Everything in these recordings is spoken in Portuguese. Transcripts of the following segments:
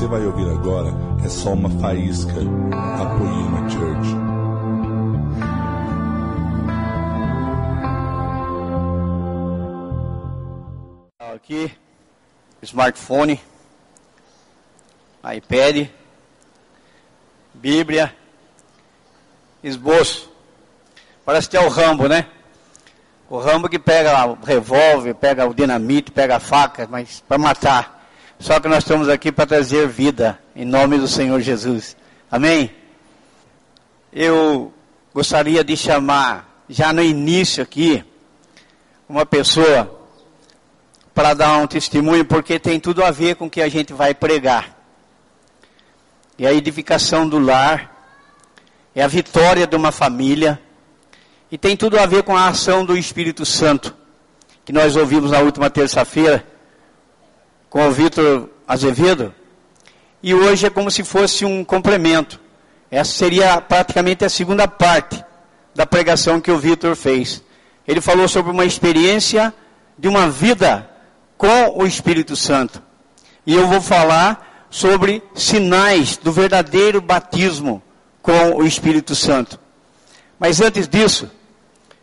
você vai ouvir agora é só uma faísca da Poema Church. Aqui, smartphone, iPad, Bíblia, esboço. Parece que é o Rambo, né? O Rambo que pega o revólver, pega o dinamite, pega a faca, mas para matar. Só que nós estamos aqui para trazer vida, em nome do Senhor Jesus. Amém? Eu gostaria de chamar, já no início aqui, uma pessoa para dar um testemunho, porque tem tudo a ver com o que a gente vai pregar. E a edificação do lar, é a vitória de uma família, e tem tudo a ver com a ação do Espírito Santo, que nós ouvimos na última terça-feira, com o Vitor Azevedo, e hoje é como se fosse um complemento. Essa seria praticamente a segunda parte da pregação que o Vitor fez. Ele falou sobre uma experiência de uma vida com o Espírito Santo. E eu vou falar sobre sinais do verdadeiro batismo com o Espírito Santo. Mas antes disso,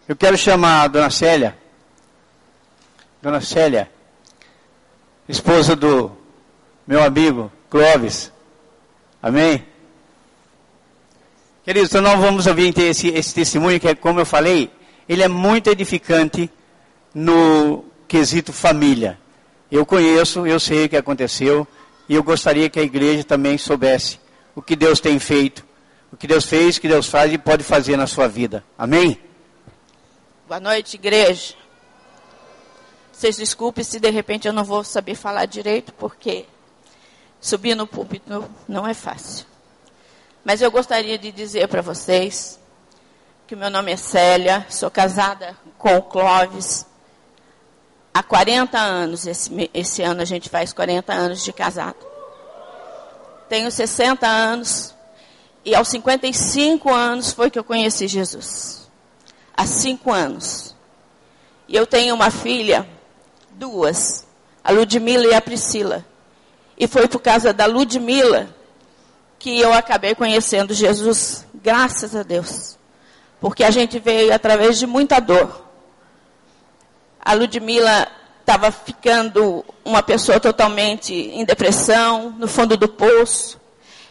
eu quero chamar a dona Célia. Dona Célia, esposa do meu amigo Clóvis. Amém? Queridos, então nós vamos ouvir esse, esse testemunho que, é, como eu falei, ele é muito edificante no quesito família. Eu conheço, eu sei o que aconteceu, e eu gostaria que a igreja também soubesse o que Deus tem feito, o que Deus fez, o que Deus faz e pode fazer na sua vida. Amém? Boa noite, igreja. Vocês desculpem se de repente eu não vou saber falar direito, porque subir no púlpito não é fácil. Mas eu gostaria de dizer para vocês que meu nome é Célia, sou casada com o Clóvis há 40 anos. Esse, esse ano a gente faz 40 anos de casado. Tenho 60 anos e aos 55 anos foi que eu conheci Jesus há cinco anos. E eu tenho uma filha, duas, a Ludmila e a Priscila. E foi por causa da Ludmila que eu acabei conhecendo Jesus, graças a Deus. Porque a gente veio através de muita dor. A Ludmila estava ficando uma pessoa totalmente em depressão, no fundo do poço.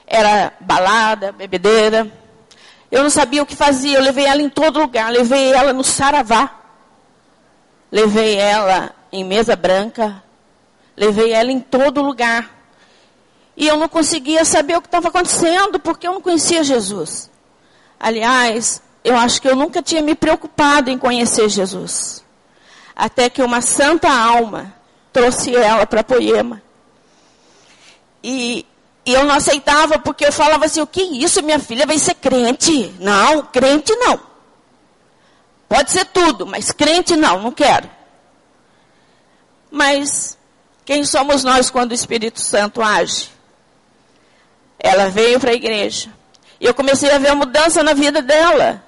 Era balada, bebedeira eu não sabia o que fazia, eu levei ela em todo lugar, levei ela no saravá, levei ela em mesa branca, levei ela em todo lugar. E eu não conseguia saber o que estava acontecendo, porque eu não conhecia Jesus. Aliás, eu acho que eu nunca tinha me preocupado em conhecer Jesus. Até que uma santa alma trouxe ela para Poema. E e eu não aceitava porque eu falava assim: o que é isso? Minha filha vai ser crente? Não, crente não. Pode ser tudo, mas crente não, não quero. Mas quem somos nós quando o Espírito Santo age? Ela veio para a igreja. E eu comecei a ver a mudança na vida dela.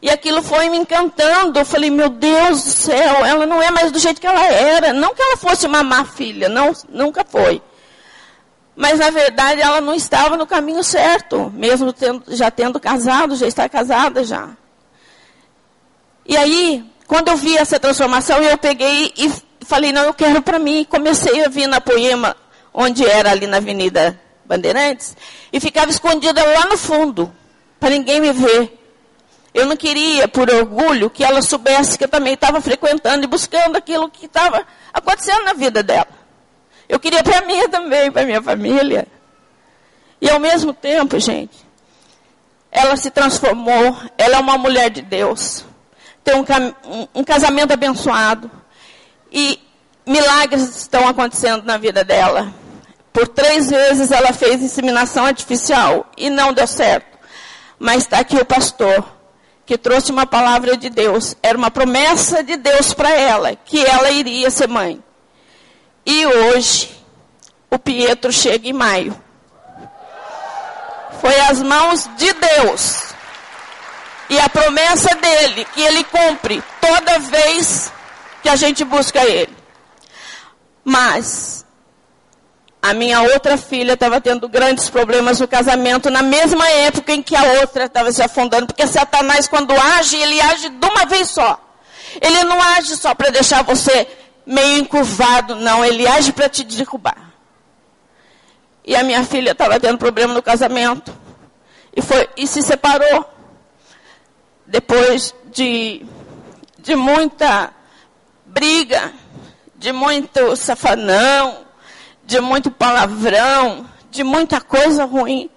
E aquilo foi me encantando. Eu falei, meu Deus do céu, ela não é mais do jeito que ela era. Não que ela fosse uma má filha, não, nunca foi. Mas na verdade ela não estava no caminho certo, mesmo tendo, já tendo casado, já está casada já. E aí, quando eu vi essa transformação, eu peguei e falei, não, eu quero para mim. Comecei a vir na Poema, onde era ali na Avenida Bandeirantes, e ficava escondida lá no fundo, para ninguém me ver. Eu não queria, por orgulho, que ela soubesse que eu também estava frequentando e buscando aquilo que estava acontecendo na vida dela. Eu queria para mim também, para minha família. E ao mesmo tempo, gente, ela se transformou, ela é uma mulher de Deus. Tem um, um casamento abençoado. E milagres estão acontecendo na vida dela. Por três vezes ela fez inseminação artificial e não deu certo. Mas está aqui o pastor que trouxe uma palavra de Deus. Era uma promessa de Deus para ela, que ela iria ser mãe. E hoje, o Pietro chega em maio. Foi as mãos de Deus. E a promessa dele, que ele cumpre toda vez que a gente busca ele. Mas, a minha outra filha estava tendo grandes problemas no casamento na mesma época em que a outra estava se afundando, porque Satanás quando age, ele age de uma vez só. Ele não age só para deixar você meio encurvado, não, ele age para te derrubar. E a minha filha estava tendo problema no casamento e foi e se separou depois de de muita briga, de muito safanão, de muito palavrão, de muita coisa ruim,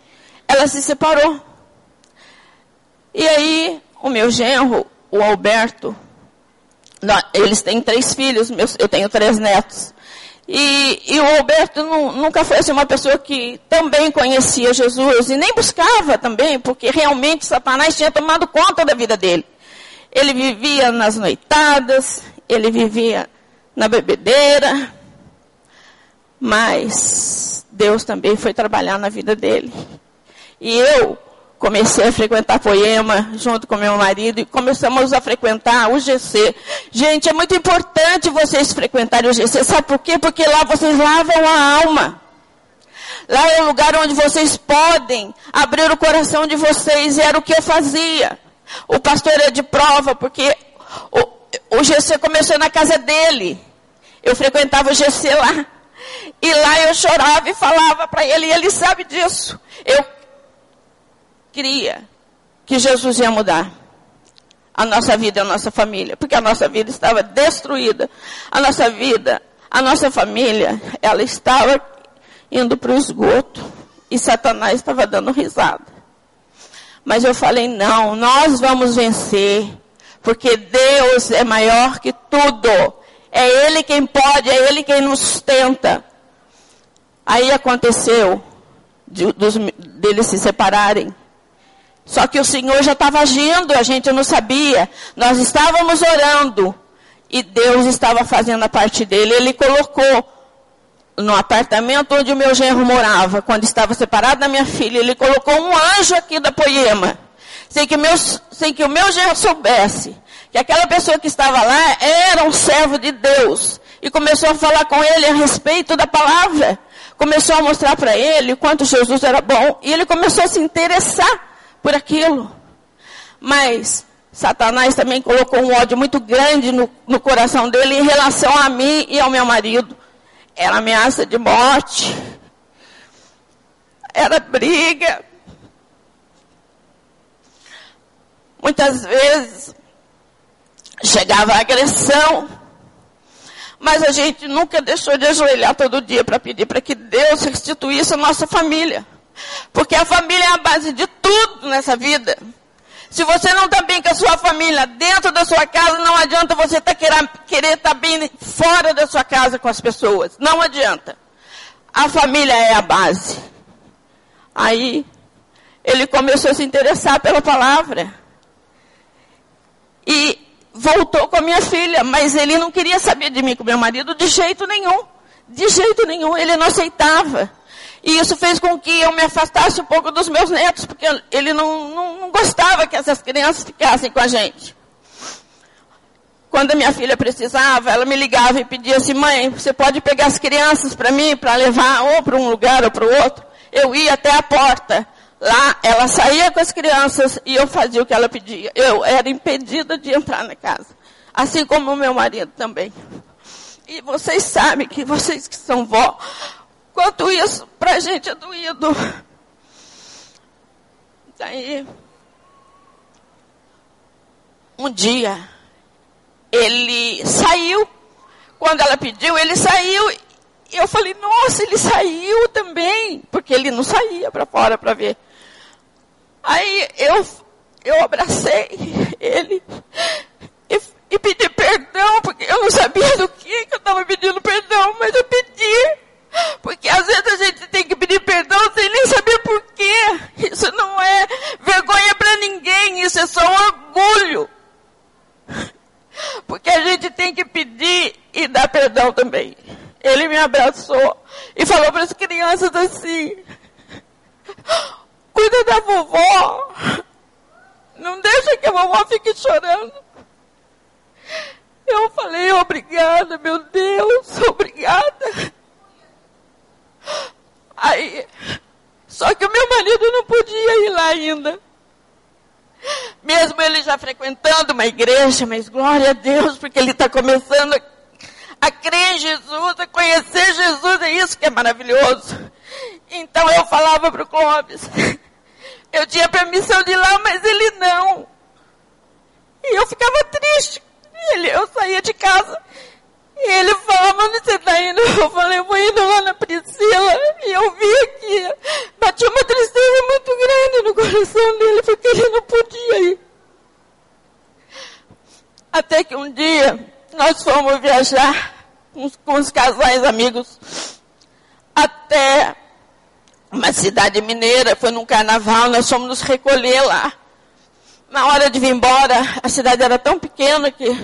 ela se separou. E aí, o meu genro, o Alberto, eles têm três filhos, eu tenho três netos. E, e o Alberto não, nunca foi assim, uma pessoa que também conhecia Jesus e nem buscava também, porque realmente Satanás tinha tomado conta da vida dele. Ele vivia nas noitadas, ele vivia na bebedeira, mas Deus também foi trabalhar na vida dele. E eu comecei a frequentar Poema junto com meu marido e começamos a frequentar o GC. Gente, é muito importante vocês frequentarem o GC. Sabe por quê? Porque lá vocês lavam a alma. Lá é o lugar onde vocês podem abrir o coração de vocês. E era o que eu fazia. O pastor é de prova, porque o, o GC começou na casa dele. Eu frequentava o GC lá. E lá eu chorava e falava para ele, e ele sabe disso. Eu queria que Jesus ia mudar a nossa vida e a nossa família, porque a nossa vida estava destruída. A nossa vida, a nossa família, ela estava indo para o esgoto e Satanás estava dando risada. Mas eu falei: não, nós vamos vencer, porque Deus é maior que tudo. É Ele quem pode, é Ele quem nos sustenta. Aí aconteceu de, dos, deles se separarem. Só que o Senhor já estava agindo, a gente não sabia. Nós estávamos orando e Deus estava fazendo a parte dele. Ele colocou no apartamento onde o meu genro morava, quando estava separado da minha filha, ele colocou um anjo aqui da Poema. Sem que, sem que o meu genro soubesse que aquela pessoa que estava lá era um servo de Deus. E começou a falar com ele a respeito da palavra. Começou a mostrar para ele quanto Jesus era bom. E ele começou a se interessar por aquilo. Mas Satanás também colocou um ódio muito grande no, no coração dele em relação a mim e ao meu marido. Era ameaça de morte. Era briga. Muitas vezes chegava a agressão. Mas a gente nunca deixou de ajoelhar todo dia para pedir para que Deus restituísse a nossa família. Porque a família é a base de tudo nessa vida. Se você não está bem com a sua família dentro da sua casa, não adianta você tá querer, estar tá bem fora da sua casa com as pessoas. Não adianta. A família é a base. Aí, ele começou a se interessar pela palavra. E voltou com a minha filha, mas ele não queria saber de mim com meu marido de jeito nenhum. De jeito nenhum, ele não aceitava. E isso fez com que eu me afastasse um pouco dos meus netos, porque ele não, não, não gostava que essas crianças ficassem com a gente. Quando a minha filha precisava, ela me ligava e pedia assim, mãe, você pode pegar as crianças para mim, para levar ou para um lugar ou para o outro? Eu ia até a porta. Lá, ela saía com as crianças e eu fazia o que ela pedia. Eu era impedida de entrar na casa. Assim como o meu marido também. E vocês sabem que vocês que são vó, Quanto isso, para a gente é doído. Daí, um dia, ele saiu. Quando ela pediu, ele saiu. E eu falei, nossa, ele saiu também. Porque ele não saía para fora para ver. Aí eu, eu abracei ele e, e pedi perdão, porque eu não sabia do que, que eu estava pedindo perdão, mas eu pedi. Porque às vezes a gente tem que pedir perdão sem nem saber por quê. Isso não é vergonha para ninguém, isso é só orgulho. Porque a gente tem que pedir e dar perdão também. Ele me abraçou e falou para as crianças assim: Cuida da vovó. Não deixa que a vovó fique chorando. Eu falei, obrigada, meu Deus, obrigada. Aí, só que o meu marido não podia ir lá ainda. Mesmo ele já frequentando uma igreja, mas glória a Deus, porque ele está começando a, a crer em Jesus, a conhecer Jesus, é isso que é maravilhoso. Então eu falava para o Clóvis, eu tinha permissão de ir lá, mas ele não. E eu ficava triste. Ele, eu saía de casa e ele falava, onde você está indo? Eu falei, vou indo lá na Priscila. E eu vi aqui, batia uma tristeza muito grande no coração dele, porque ele não podia ir. Até que um dia, nós fomos viajar com os casais amigos até uma cidade mineira, foi num carnaval, nós fomos nos recolher lá. Na hora de vir embora, a cidade era tão pequena que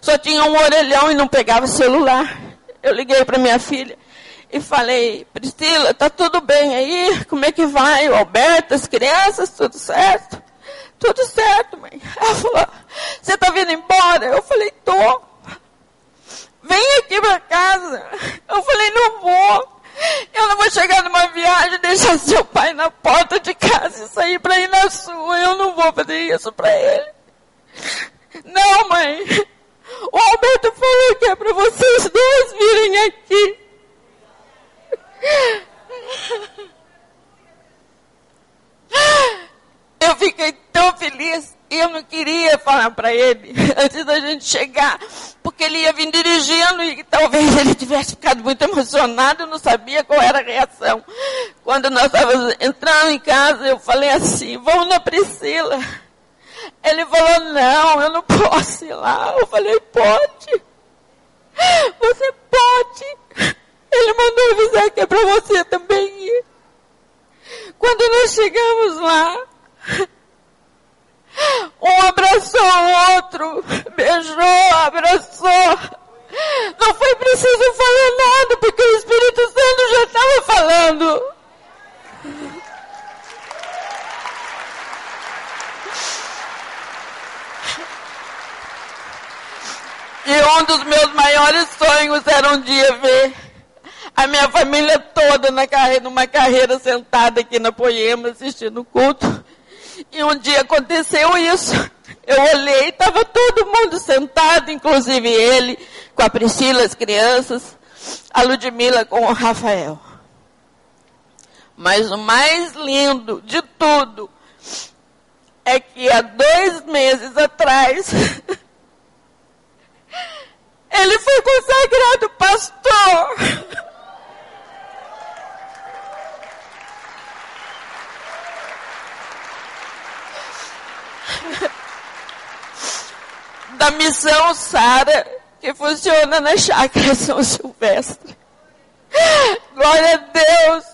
só tinha um orelhão e não pegava celular. Eu liguei para minha filha e falei, Priscila, tá tudo bem aí? Como é que vai? O Alberto, as crianças, tudo certo? Tudo certo, mãe. Ela falou, você tá vindo embora? Eu falei, tô. Vem aqui para casa. Eu falei, não vou. Eu não vou chegar numa viagem, deixar seu pai na porta de casa e sair para ir na sua. Eu não vou fazer isso para ele. Não, mãe. O Alberto falou que é para vocês dois virem aqui. Eu fiquei tão feliz e eu não queria falar para ele antes da gente chegar, porque ele ia vir dirigindo e talvez ele tivesse ficado muito emocionado, eu não sabia qual era a reação. Quando nós estávamos entrando em casa, eu falei assim, vamos na Priscila. Ele falou, não, eu não posso ir lá. Eu falei, pode. Você pode. Ele mandou avisar que é para você também ir. Quando nós chegamos lá, um abraçou o outro, beijou, abraçou. Não foi preciso falar nada, porque o Espírito Santo já estava falando. E um dos meus maiores sonhos era um dia ver a minha família toda na carreira, numa carreira sentada aqui na Poema assistindo o culto. E um dia aconteceu isso. Eu olhei, estava todo mundo sentado, inclusive ele, com a Priscila, as crianças, a Ludmila com o Rafael. Mas o mais lindo de tudo é que há dois meses atrás ele foi consagrado pastor. da missão Sara, que funciona na chácara São Silvestre. Glória a Deus.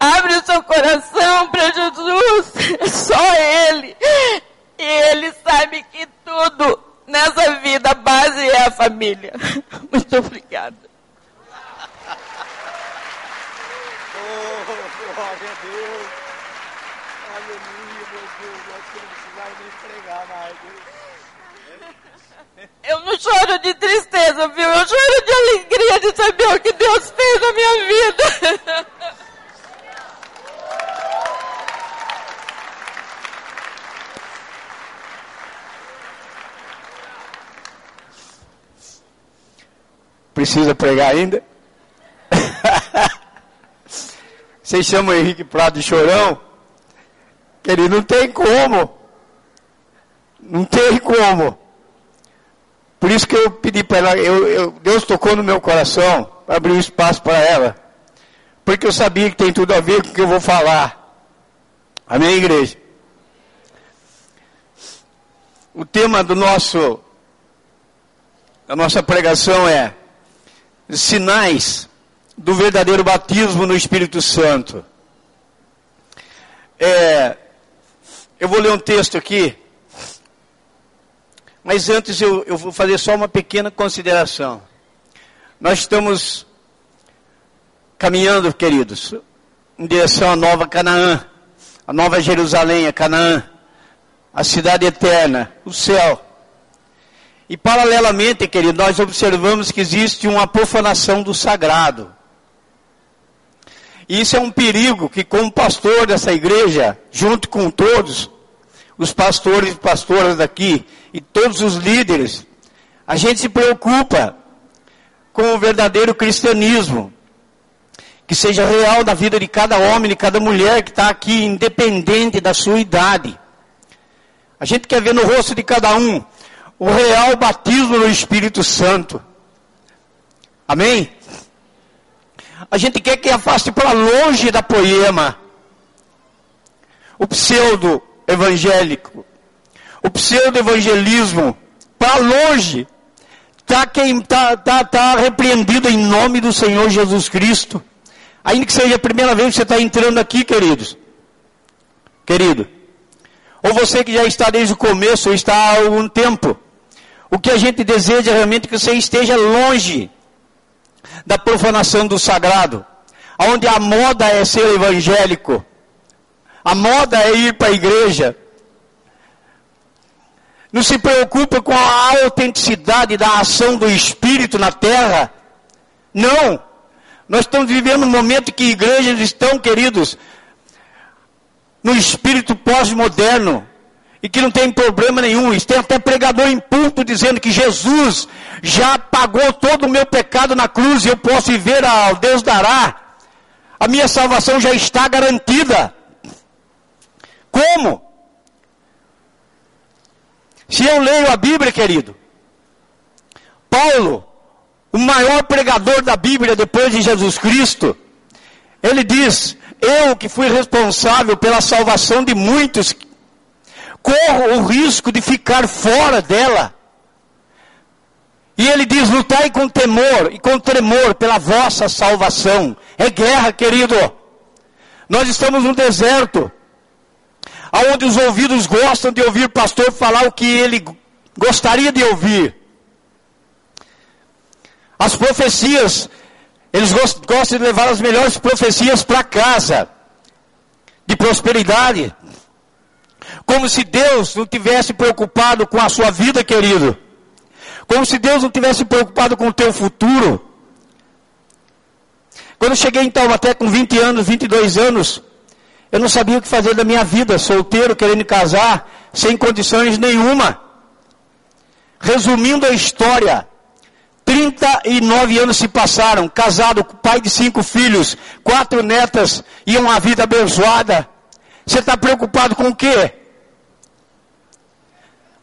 Abre o seu coração para Jesus. É só Ele. E Ele sabe que tudo nessa vida, a base é a família. Muito obrigada. Oh, glória a Deus. Aleluia, meu Deus. Eu acho que não precisava nem pregar mais. Eu não choro de tristeza, viu? Eu choro de alegria de saber o que Deus fez na minha vida. Precisa pregar ainda? Vocês chamam o Henrique Prado de chorão? Que ele não tem como. Não tem como. Por isso que eu pedi para ela, eu, eu, Deus tocou no meu coração um espaço para ela. Porque eu sabia que tem tudo a ver com o que eu vou falar. Amém, igreja? O tema do nosso, da nossa pregação é sinais do verdadeiro batismo no Espírito Santo. É, eu vou ler um texto aqui mas antes eu, eu vou fazer só uma pequena consideração. Nós estamos caminhando, queridos, em direção à nova Canaã, a nova Jerusalém, a Canaã, a cidade eterna, o céu. E paralelamente, querido, nós observamos que existe uma profanação do sagrado. E isso é um perigo que, como pastor dessa igreja, junto com todos, os pastores e pastoras daqui, e todos os líderes, a gente se preocupa com o verdadeiro cristianismo, que seja real na vida de cada homem, de cada mulher que está aqui, independente da sua idade. A gente quer ver no rosto de cada um o real batismo no Espírito Santo. Amém? A gente quer que afaste para longe da poema o pseudo evangélico, o pseudo evangelismo, para longe. Está tá, tá, tá repreendido em nome do Senhor Jesus Cristo. Ainda que seja a primeira vez que você está entrando aqui, queridos. Querido. Ou você que já está desde o começo, ou está há algum tempo. O que a gente deseja é realmente que você esteja longe da profanação do sagrado. Onde a moda é ser evangélico. A moda é ir para a igreja. Não se preocupa com a autenticidade da ação do Espírito na terra. Não. Nós estamos vivendo um momento que igrejas estão, queridos, no espírito pós-moderno. E que não tem problema nenhum. tem até pregador em púlpito dizendo que Jesus já pagou todo o meu pecado na cruz e eu posso viver ao Deus dará. A minha salvação já está garantida. Como? Se eu leio a Bíblia, querido, Paulo, o maior pregador da Bíblia depois de Jesus Cristo, ele diz: Eu que fui responsável pela salvação de muitos, corro o risco de ficar fora dela. E ele diz: lutai com temor e com tremor pela vossa salvação. É guerra, querido. Nós estamos no deserto, aonde os ouvidos gostam de ouvir o pastor falar o que ele gostaria de ouvir. As profecias, eles gostam de levar as melhores profecias para casa, de prosperidade. Como se Deus não tivesse preocupado com a sua vida, querido. Como se Deus não tivesse preocupado com o teu futuro. Quando eu cheguei em Taubaté com 20 anos, 22 anos, eu não sabia o que fazer da minha vida, solteiro, querendo casar, sem condições nenhuma. Resumindo a história, 39 anos se passaram, casado, pai de cinco filhos, quatro netas e uma vida abençoada. Você está preocupado com o quê?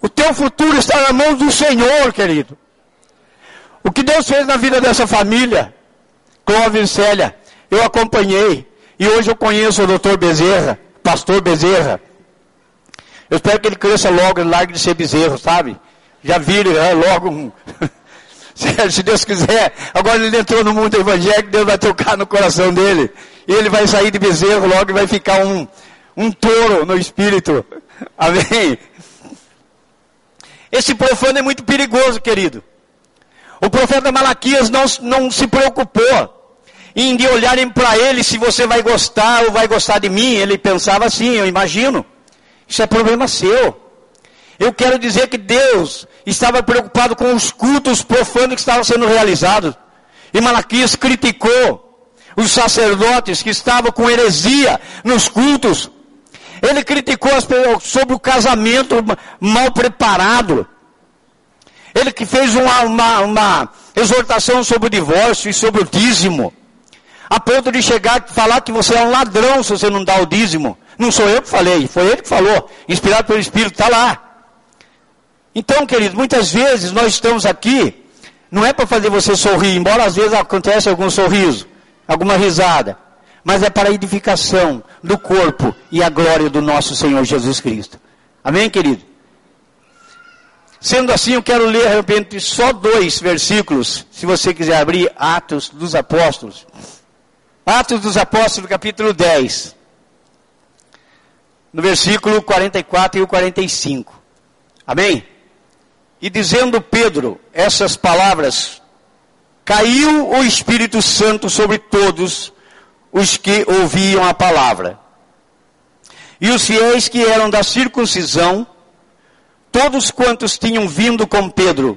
O teu futuro está na mão do Senhor, querido. O que Deus fez na vida dessa família, Clóvis e Célia, eu acompanhei. E hoje eu conheço o doutor Bezerra, pastor Bezerra. Eu espero que ele cresça logo, largue de ser bezerro, sabe? Já vire é, logo um. Se Deus quiser, agora ele entrou no mundo evangélico, Deus vai tocar no coração dele. E ele vai sair de bezerro logo e vai ficar um, um touro no espírito. Amém? Esse profano é muito perigoso, querido. O profeta Malaquias não, não se preocupou em de olharem para ele se você vai gostar ou vai gostar de mim. Ele pensava assim, eu imagino. Isso é problema seu. Eu quero dizer que Deus estava preocupado com os cultos profanos que estavam sendo realizados. E Malaquias criticou os sacerdotes que estavam com heresia nos cultos. Ele criticou as pessoas sobre o casamento mal preparado. Ele que fez uma, uma, uma exortação sobre o divórcio e sobre o dízimo. A ponto de chegar e falar que você é um ladrão se você não dá o dízimo. Não sou eu que falei, foi ele que falou. Inspirado pelo Espírito, está lá. Então, querido, muitas vezes nós estamos aqui, não é para fazer você sorrir, embora às vezes aconteça algum sorriso, alguma risada, mas é para a edificação do corpo e a glória do nosso Senhor Jesus Cristo. Amém, querido? Sendo assim, eu quero ler de repente só dois versículos, se você quiser abrir Atos dos Apóstolos. Atos dos Apóstolos, capítulo 10. No versículo 44 e o 45. Amém? E dizendo Pedro essas palavras, caiu o Espírito Santo sobre todos os que ouviam a palavra. E os fiéis que eram da circuncisão, todos quantos tinham vindo com Pedro,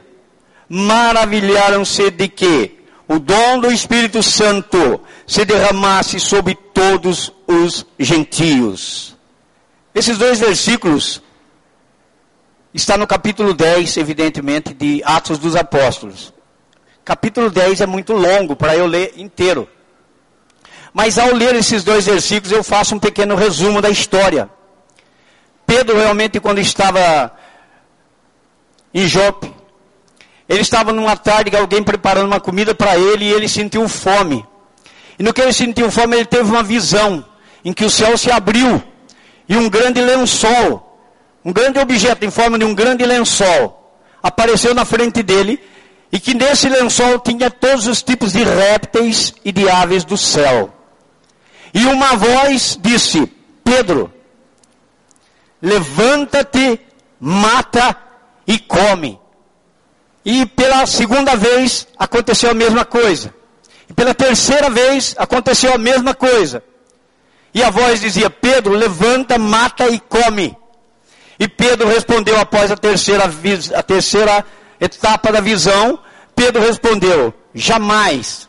maravilharam-se de que o dom do Espírito Santo se derramasse sobre todos os gentios. Esses dois versículos está no capítulo 10, evidentemente, de Atos dos Apóstolos. Capítulo 10 é muito longo para eu ler inteiro. Mas ao ler esses dois versículos, eu faço um pequeno resumo da história. Pedro realmente, quando estava em Jope, ele estava numa tarde, alguém preparando uma comida para ele, e ele sentiu fome. E no que ele sentiu fome, ele teve uma visão, em que o céu se abriu, e um grande lençol um grande objeto em forma de um grande lençol apareceu na frente dele e que nesse lençol tinha todos os tipos de répteis e de aves do céu. E uma voz disse: Pedro, levanta-te, mata e come. E pela segunda vez aconteceu a mesma coisa. E pela terceira vez aconteceu a mesma coisa. E a voz dizia: Pedro, levanta, mata e come. E Pedro respondeu após a terceira, a terceira etapa da visão, Pedro respondeu: Jamais,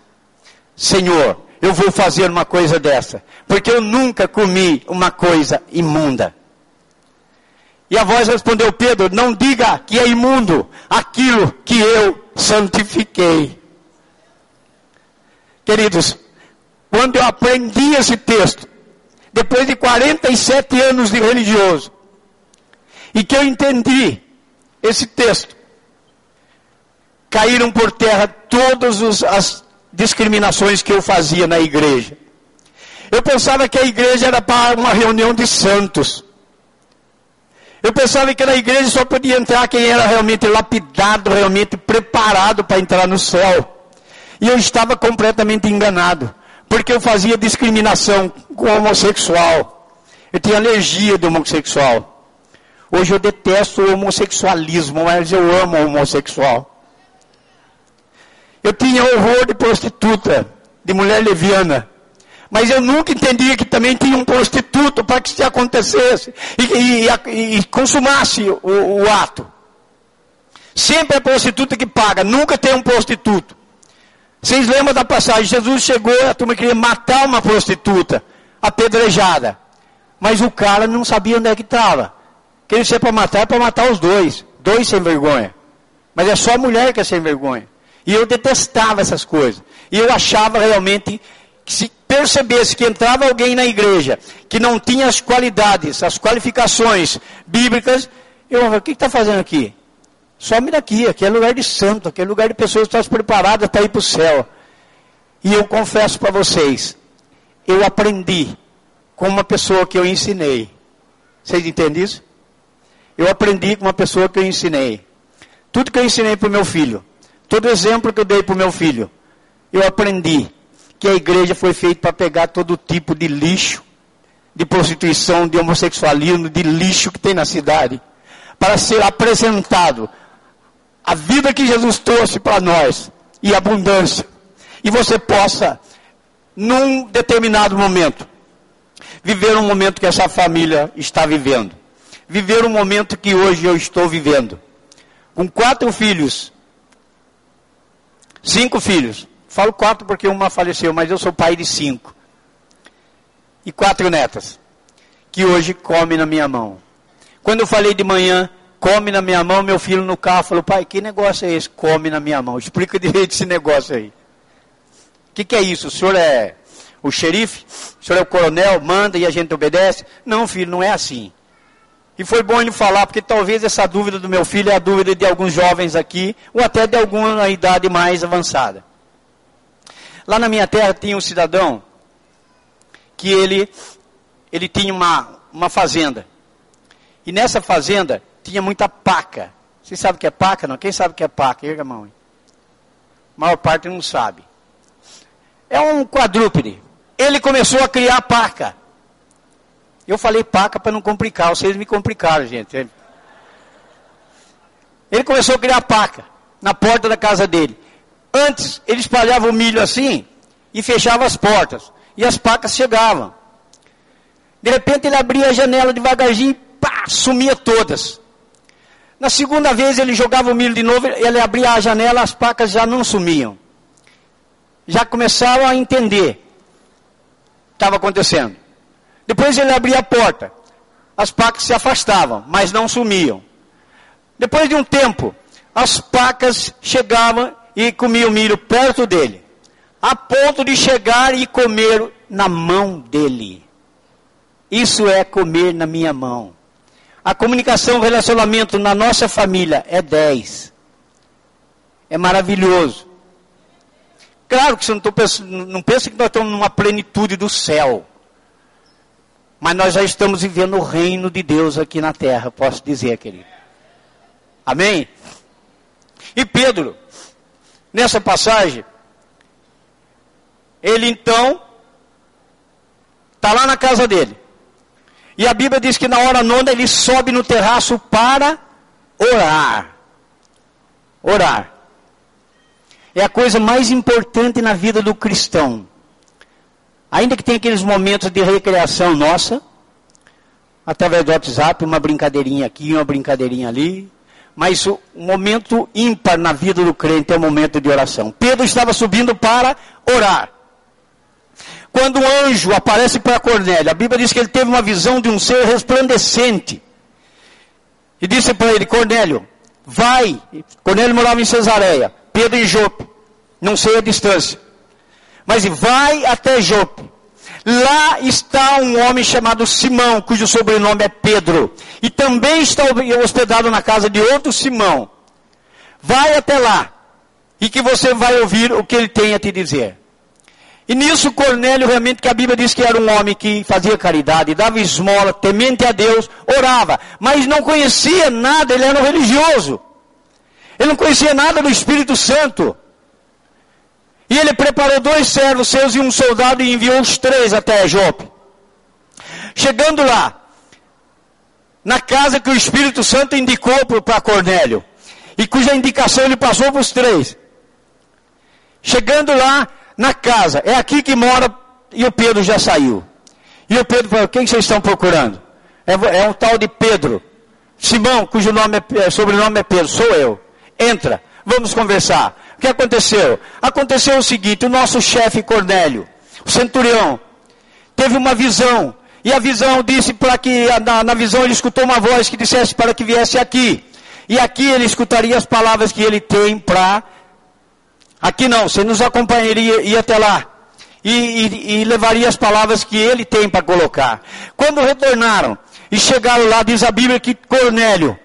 Senhor, eu vou fazer uma coisa dessa, porque eu nunca comi uma coisa imunda. E a voz respondeu: Pedro, não diga que é imundo aquilo que eu santifiquei. Queridos, quando eu aprendi esse texto, depois de 47 anos de religioso, e que eu entendi esse texto. Caíram por terra todas as discriminações que eu fazia na igreja. Eu pensava que a igreja era para uma reunião de santos. Eu pensava que na igreja só podia entrar quem era realmente lapidado, realmente preparado para entrar no céu. E eu estava completamente enganado, porque eu fazia discriminação com o homossexual. Eu tinha alergia do homossexual. Hoje eu detesto o homossexualismo, mas eu amo o homossexual. Eu tinha horror de prostituta, de mulher leviana. Mas eu nunca entendia que também tinha um prostituto para que isso acontecesse e, e, e, consumasse o, o, ato. Sempre é prostituta que paga, nunca tem um prostituto. Vocês lembram da passagem? Jesus chegou, a turma queria matar uma prostituta, apedrejada. Mas o cara não sabia onde é que estava. Quem se é para matar, é para matar os dois. Dois sem vergonha. Mas é só a mulher que é sem vergonha. E eu detestava essas coisas. E eu achava realmente que se percebesse que entrava alguém na igreja que não tinha as qualidades, as qualificações bíblicas, eu falava, o que está fazendo aqui? Some daqui, aqui é lugar de santo, aqui é lugar de pessoas que estão preparadas para ir para o céu. E eu confesso para vocês, eu aprendi com uma pessoa que eu ensinei. Vocês entendem isso? eu aprendi com uma pessoa que eu ensinei. Tudo que eu ensinei para o meu filho, todo exemplo que eu dei para o meu filho, eu aprendi que a igreja foi feita para pegar todo tipo de lixo, de prostituição, de homossexualismo, de lixo que tem na cidade, para ser apresentado a vida que Jesus trouxe para nós e abundância. E você possa, num determinado momento, viver um momento que essa família está vivendo viver o momento que hoje eu estou vivendo. Com quatro filhos, cinco filhos. Falo quatro porque uma faleceu, mas eu sou pai de cinco. E quatro netas, que hoje come na minha mão. Quando eu falei de manhã, come na minha mão, meu filho no carro falou, pai, que negócio é esse? Come na minha mão. Explica direito esse negócio aí. O que, que é isso? O senhor é o xerife? O senhor é o coronel? Manda e a gente obedece? Não, filho, não é assim. E foi bom ele falar, porque talvez essa dúvida do meu filho é a dúvida de alguns jovens aqui, ou até de alguma idade mais avançada. Lá na minha terra tinha um cidadão que ele, ele tinha uma, uma fazenda. E nessa fazenda tinha muita paca. Vocês sabem o que é paca? Não? Quem sabe o que é paca? Erga a mão. A maior parte não sabe. É um quadrúpede. Ele começou a criar paca. Eu falei paca para não complicar, vocês me complicaram, gente. Ele começou a criar paca na porta da casa dele. Antes, ele espalhava o milho assim e fechava as portas. E as pacas chegavam. De repente, ele abria a janela devagarzinho e pá, sumia todas. Na segunda vez, ele jogava o milho de novo, ele abria a janela, as pacas já não sumiam. já começaram a entender o que estava acontecendo. Depois ele abria a porta. As pacas se afastavam, mas não sumiam. Depois de um tempo, as pacas chegavam e comiam milho perto dele, a ponto de chegar e comer na mão dele. Isso é comer na minha mão. A comunicação, o relacionamento na nossa família é 10. É maravilhoso. Claro que você não, pensando, não pensa que nós estamos numa plenitude do céu. Mas nós já estamos vivendo o reino de Deus aqui na terra, posso dizer, querido. Amém? E Pedro, nessa passagem, ele então está lá na casa dele. E a Bíblia diz que na hora nona ele sobe no terraço para orar. Orar. É a coisa mais importante na vida do cristão. Ainda que tenha aqueles momentos de recreação nossa, através do WhatsApp, uma brincadeirinha aqui, uma brincadeirinha ali. Mas o momento ímpar na vida do crente é o momento de oração. Pedro estava subindo para orar. Quando o anjo aparece para Cornélio, a Bíblia diz que ele teve uma visão de um ser resplandecente. E disse para ele, Cornélio, vai. Cornélio morava em Cesareia, Pedro em Jope, não sei a distância. Mas vai até Jope. Lá está um homem chamado Simão, cujo sobrenome é Pedro. E também está hospedado na casa de outro Simão. Vai até lá. E que você vai ouvir o que ele tem a te dizer. E nisso Cornélio realmente que a Bíblia diz que era um homem que fazia caridade, dava esmola, temente a Deus, orava, mas não conhecia nada, ele era um religioso. Ele não conhecia nada do Espírito Santo. E ele preparou dois servos seus e um soldado e enviou os três até Jope. Chegando lá, na casa que o Espírito Santo indicou para Cornélio, e cuja indicação ele passou para os três. Chegando lá, na casa. É aqui que mora e o Pedro já saiu. E o Pedro falou: quem vocês estão procurando? É, é um tal de Pedro. Simão, cujo nome é, sobrenome é Pedro, sou eu. Entra, vamos conversar. O que aconteceu? Aconteceu o seguinte: o nosso chefe Cornélio, o centurião, teve uma visão. E a visão disse para que, na, na visão ele escutou uma voz que dissesse para que viesse aqui. E aqui ele escutaria as palavras que ele tem para Aqui não, você nos acompanharia, ia até lá. E, e, e levaria as palavras que ele tem para colocar. Quando retornaram e chegaram lá, diz a Bíblia que Cornélio,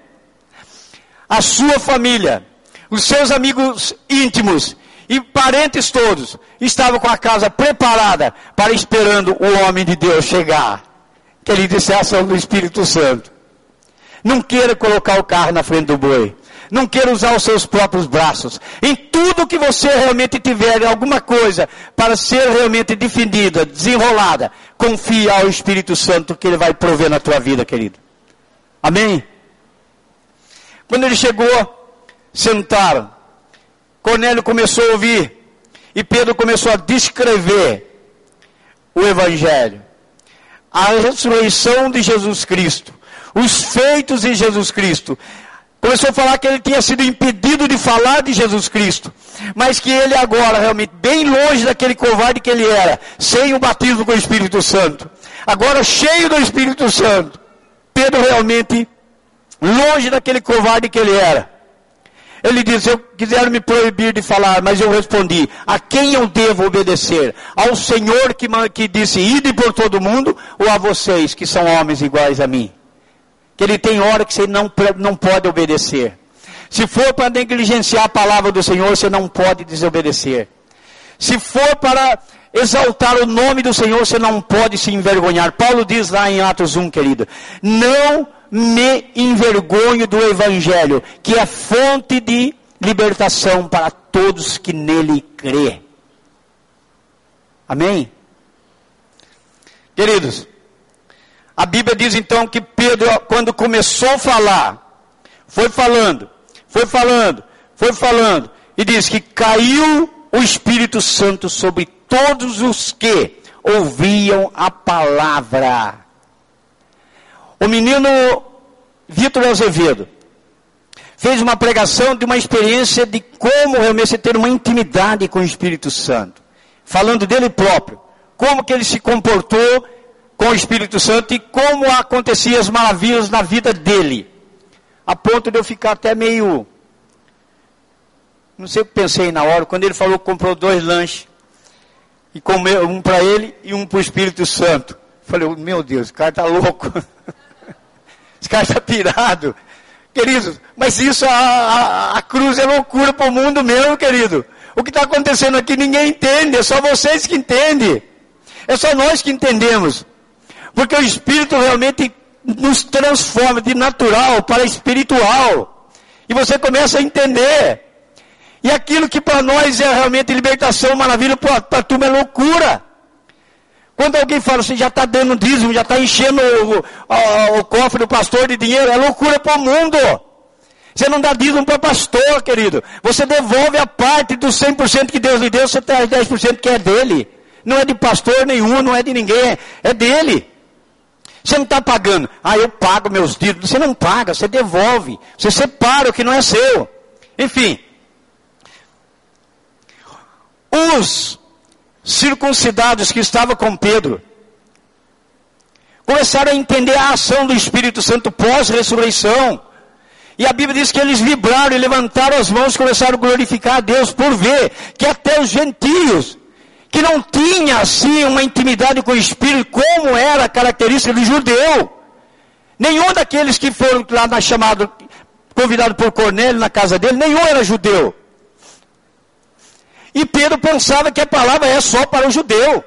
a sua família, os seus amigos íntimos e parentes todos estavam com a casa preparada para esperando o homem de Deus chegar. Que ele dissesse ao Espírito Santo. Não queira colocar o carro na frente do boi. Não queira usar os seus próprios braços. Em tudo que você realmente tiver, alguma coisa para ser realmente defendida, desenrolada, confie ao Espírito Santo que ele vai prover na tua vida, querido. Amém? Quando ele chegou, sentaram. Cornélio começou a ouvir. E Pedro começou a descrever o Evangelho. A ressurreição de Jesus Cristo. Os feitos em Jesus Cristo. Começou a falar que ele tinha sido impedido de falar de Jesus Cristo. Mas que ele agora, realmente, bem longe daquele covarde que ele era, sem o batismo com o Espírito Santo. Agora cheio do Espírito Santo. Pedro realmente, longe daquele covarde que ele era. Ele disse, eu quiseram me proibir de falar, mas eu respondi, a quem eu devo obedecer? Ao Senhor que, que disse, ide por todo mundo, ou a vocês que são homens iguais a mim? que ele tem hora que você não, não pode obedecer. Se for para negligenciar a palavra do Senhor, você não pode desobedecer. Se for para exaltar o nome do Senhor, você não pode se envergonhar. Paulo diz lá em Atos 1, querido, não me envergonho do Evangelho, que é fonte de libertação para todos que nele crê. Amém? Queridos, a Bíblia diz então que Pedro, quando começou a falar, foi falando, foi falando, foi falando, e diz que caiu o Espírito Santo sobre todos os que ouviam a palavra. O menino Vitor Azevedo fez uma pregação de uma experiência de como realmente ter uma intimidade com o Espírito Santo. falando dele próprio, como que ele se comportou com o Espírito Santo e como aconteciam as maravilhas na vida dele. A ponto de eu ficar até meio. Não sei o que pensei na hora, quando ele falou que comprou dois lanches. E comeu um para ele e um para o Espírito Santo. Falei, meu Deus, o cara está louco. Esse cara está pirado. Queridos, mas isso, a, a, a cruz é loucura para o mundo mesmo, querido. O que está acontecendo aqui ninguém entende, é só vocês que entendem. É só nós que entendemos. Porque o Espírito realmente nos transforma de natural para espiritual. E você começa a entender. E aquilo que para nós é realmente libertação, maravilha, para a turma é loucura. Quando alguém fala, você já está dando dízimo, já está enchendo o, o, o, cofre do pastor de dinheiro, é loucura para o mundo. Você não dá dízimo para pastor, querido. Você devolve a parte dos 100% que Deus lhe deu, você traz 10% que é dele. Não é de pastor nenhum, não é de ninguém, é dele. Você não está pagando. Ah, eu pago meus dízimos. Você não paga, você devolve. Você separa o que não é seu. Enfim. Os circuncidados que estavam com Pedro começaram a entender a ação do Espírito Santo pós-ressurreição. E a Bíblia diz que eles vibraram e levantaram as mãos começaram a glorificar a Deus por ver que até os gentios, que não tinham assim uma intimidade com o Espírito, como era a característica do judeu, nenhum daqueles que foram lá na chamada, convidado por Cornélio na casa dele, nenhum era judeu. E Pedro pensava que a palavra é só para o judeu.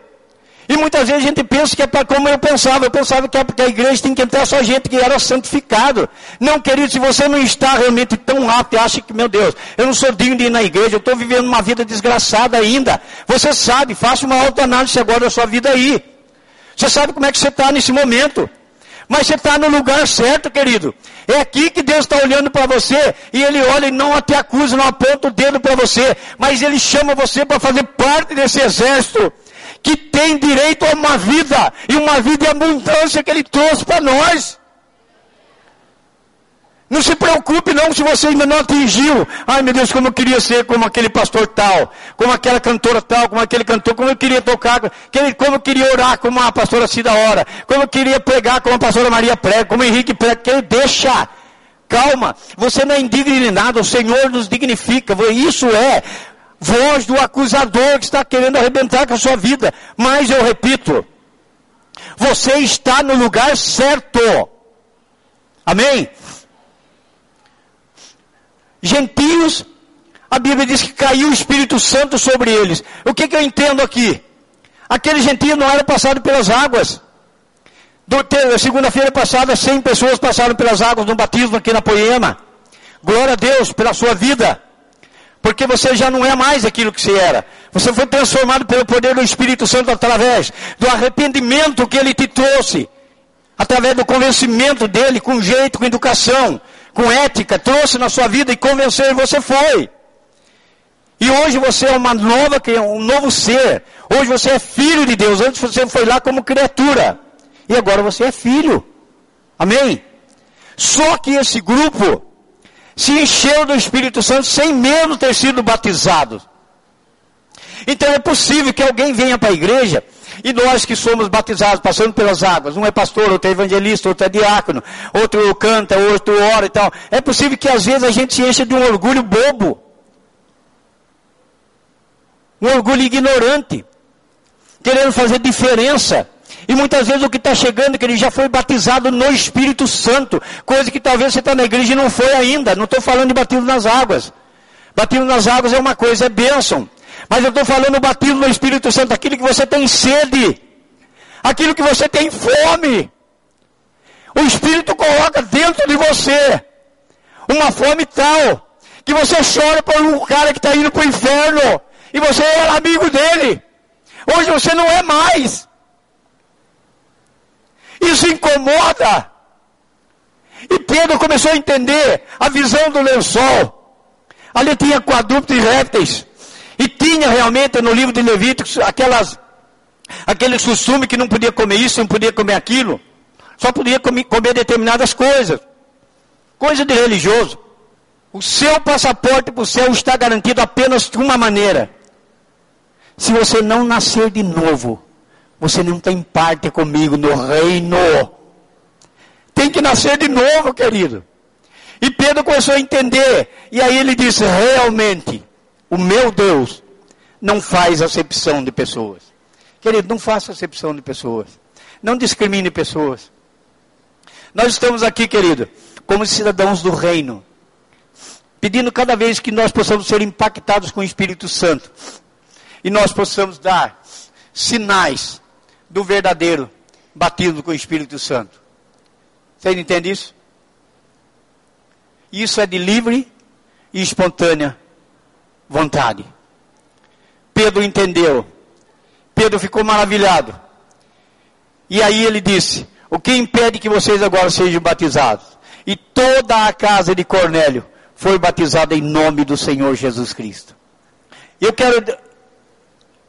E muitas vezes a gente pensa que é para como eu pensava. Eu pensava que a igreja tem que entrar só gente que era santificado. Não, querido, se você não está realmente tão e acha que, meu Deus, eu não sou digno de ir na igreja, eu estou vivendo uma vida desgraçada ainda. Você sabe, faça uma autoanálise agora da sua vida aí. Você sabe como é que você está nesse momento. Mas você está no lugar certo, querido. É aqui que Deus está olhando para você e Ele olha e não te acusa, não aponta o dedo para você, mas Ele chama você para fazer parte desse exército que tem direito a uma vida e uma vida em abundância que Ele trouxe para nós. Não se preocupe não se você ainda não atingiu. Ai meu Deus, como eu queria ser como aquele pastor tal, como aquela cantora tal, como aquele cantor, como eu queria tocar, como eu queria orar como a pastora Cida Hora, como eu queria pregar como a pastora Maria prega, como Henrique prega, que ele deixa. Calma, você não é nada, o Senhor nos dignifica. Isso é voz do acusador que está querendo arrebentar com a sua vida. Mas eu repito, você está no lugar certo. Amém? Gentios, a Bíblia diz que caiu o Espírito Santo sobre eles. O que, que eu entendo aqui? Aqueles gentios não eram passados pelas águas. Segunda-feira passada, 100 pessoas passaram pelas águas no batismo aqui na Poema. Glória a Deus pela sua vida. Porque você já não é mais aquilo que você era. Você foi transformado pelo poder do Espírito Santo através do arrependimento que ele te trouxe. Através do convencimento dele, com jeito, com educação com ética, trouxe na sua vida e convenceu e você foi. E hoje você é uma nova, um novo ser. Hoje você é filho de Deus. Antes você foi lá como criatura. E agora você é filho. Amém? Só que esse grupo se encheu do Espírito Santo sem mesmo ter sido batizado. Então é possível que alguém venha para a igreja e nós que somos batizados, passando pelas águas, um é pastor, outro é evangelista, outro é diácono, outro canta, outro ora e tal. É possível que às vezes a gente se encha de um orgulho bobo. Um orgulho ignorante. Querendo fazer diferença. E muitas vezes o que está chegando é que ele já foi batizado no Espírito Santo. Coisa que talvez você está na igreja e não foi ainda. Não estou falando de batismo nas águas. Batismo nas águas é uma coisa, é bênção. Mas eu estou falando o batismo no Espírito Santo, aquilo que você tem sede, aquilo que você tem fome. O Espírito coloca dentro de você uma fome tal que você chora por um cara que está indo para o inferno e você era amigo dele. Hoje você não é mais. Isso incomoda. E Pedro começou a entender a visão do lençol. Ali tinha quadrúpedes e répteis. E tinha realmente no livro de Levíticos aquelas, aquele costume que não podia comer isso, não podia comer aquilo. Só podia comer, comer determinadas coisas. Coisa de religioso. O seu passaporte para o céu está garantido apenas de uma maneira. Se você não nascer de novo, você não tem parte comigo no reino. Tem que nascer de novo, querido. E Pedro começou a entender. E aí ele disse: realmente, o meu Deus não faz acepção de pessoas. Querido, não faça acepção de pessoas. Não discrimine pessoas. Nós estamos aqui, querido, como cidadãos do reino, pedindo cada vez que nós possamos ser impactados com o Espírito Santo e nós possamos dar sinais do verdadeiro batismo com o Espírito Santo. Você entende isso? Isso é de livre e espontânea vontade. Pedro entendeu. Pedro ficou maravilhado. E aí ele disse: O que impede que vocês agora sejam batizados? E toda a casa de Cornélio foi batizada em nome do Senhor Jesus Cristo. Eu quero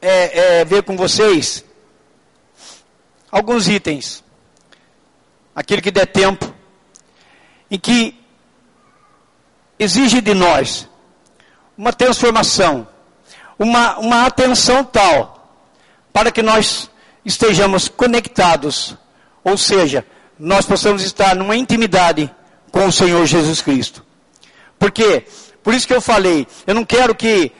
é, é, ver com vocês alguns itens, aquele que der tempo, em que exige de nós uma transformação, uma, uma atenção tal, para que nós estejamos conectados, ou seja, nós possamos estar numa intimidade com o Senhor Jesus Cristo. Porque, por isso que eu falei, eu não quero que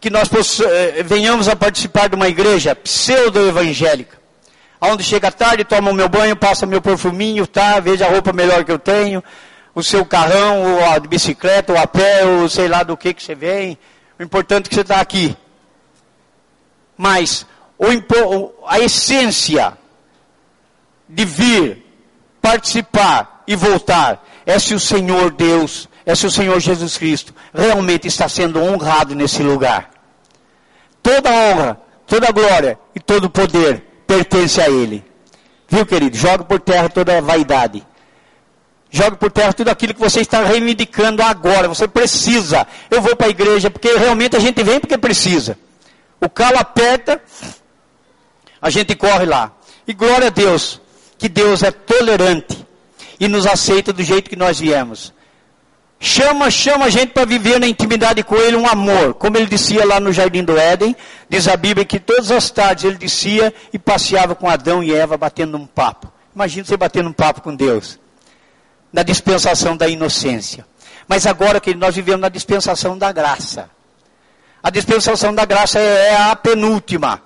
que nós eh, venhamos a participar de uma igreja pseudo-evangélica, onde chega tarde, toma o meu banho, passa meu perfuminho, tá, veja a roupa melhor que eu tenho, o seu carrão, ou a bicicleta, ou a pé, ou sei lá do que que você vem. O importante é que você está aqui. Mas o, a essência de vir, participar e voltar é se o Senhor Deus é se o Senhor Jesus Cristo realmente está sendo honrado nesse lugar. Toda honra, toda glória e todo poder pertence a Ele. Viu, querido? Joga por terra toda vaidade. Joga por terra tudo aquilo que você está reivindicando agora. Você precisa. Eu vou para a igreja porque realmente a gente vem porque precisa. O calo aperta, a gente corre lá. E glória a Deus, que Deus é tolerante e nos aceita do jeito que nós viemos. Chama, chama a gente para viver na intimidade com Ele um amor. Como ele dizia lá no Jardim do Éden, diz a Bíblia que todas as tardes ele descia e passeava com Adão e Eva batendo um papo. Imagina você batendo um papo com Deus. Na dispensação da inocência. Mas agora que nós vivemos na dispensação da graça. A dispensação da graça é, é a penúltima.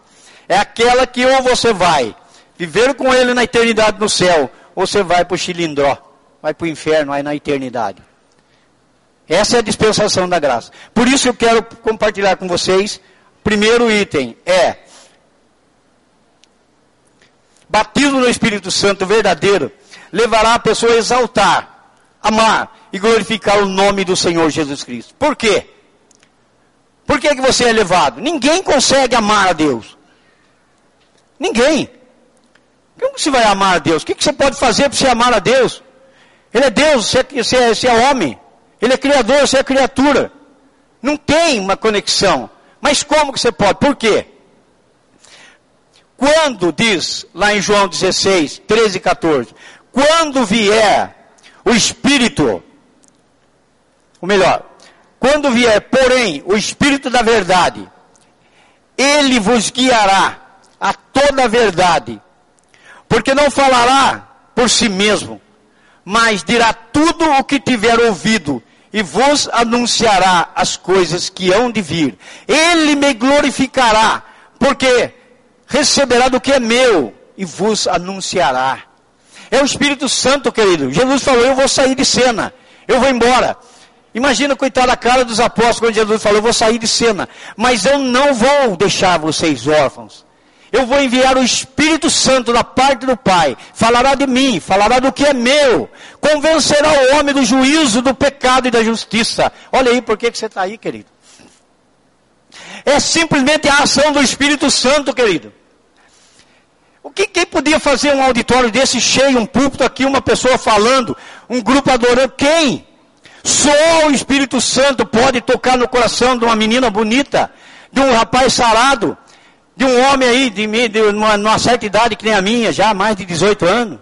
É aquela que ou você vai viver com Ele na eternidade no céu, ou você vai para o chilindró, vai para o inferno aí na eternidade. Essa é a dispensação da graça. Por isso eu quero compartilhar com vocês. Primeiro item é batismo no Espírito Santo verdadeiro levará a pessoa a exaltar, amar e glorificar o nome do Senhor Jesus Cristo. Por quê? Por que, que você é levado? Ninguém consegue amar a Deus. Ninguém. Como você vai amar a Deus? O que, que você pode fazer para você amar a Deus? Ele é Deus, você é, você é, você é homem. Ele é criador, você é criatura. Não tem uma conexão. Mas como que você pode? Por quê? Quando diz lá em João 16, 13 e 14, quando vier o Espírito, ou melhor, quando vier, porém, o Espírito da verdade, ele vos guiará a toda a verdade, porque não falará por si mesmo, mas dirá tudo o que tiver ouvido e vos anunciará as coisas que hão de vir. Ele me glorificará, porque receberá do que é meu e vos anunciará. É o Espírito Santo, querido. Jesus falou: Eu vou sair de cena, eu vou embora. Imagina, coitada, a cara dos apóstolos quando Jesus falou: Eu vou sair de cena, mas eu não vou deixar vocês órfãos. Eu vou enviar o Espírito Santo da parte do Pai. Falará de mim, falará do que é meu. Convencerá o homem do juízo, do pecado e da justiça. Olha aí por que você está aí, querido. É simplesmente a ação do Espírito Santo, querido. O que quem podia fazer um auditório desse cheio, um púlpito aqui, uma pessoa falando, um grupo adorando? Quem? Só o Espírito Santo pode tocar no coração de uma menina bonita, de um rapaz sarado, de um homem aí, de, de uma, uma certa idade que nem a minha, já mais de 18 anos.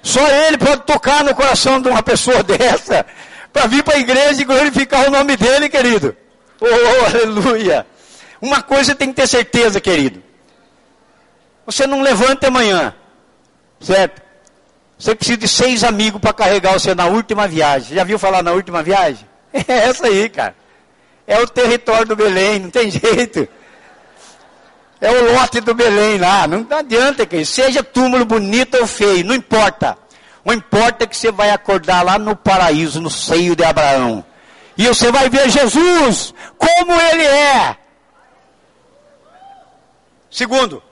Só ele pode tocar no coração de uma pessoa dessa, para vir para a igreja e glorificar o nome dele, querido. Oh, aleluia! Uma coisa tem que ter certeza, querido. Você não levanta amanhã, certo? Você precisa de seis amigos para carregar você na última viagem. Já viu falar na última viagem? É essa aí, cara. É o território do Belém, não tem jeito. É o lote do Belém lá. Não adianta, que seja túmulo bonito ou feio, não importa. O importa é que você vai acordar lá no paraíso, no seio de Abraão. E você vai ver Jesus como ele é. Segundo,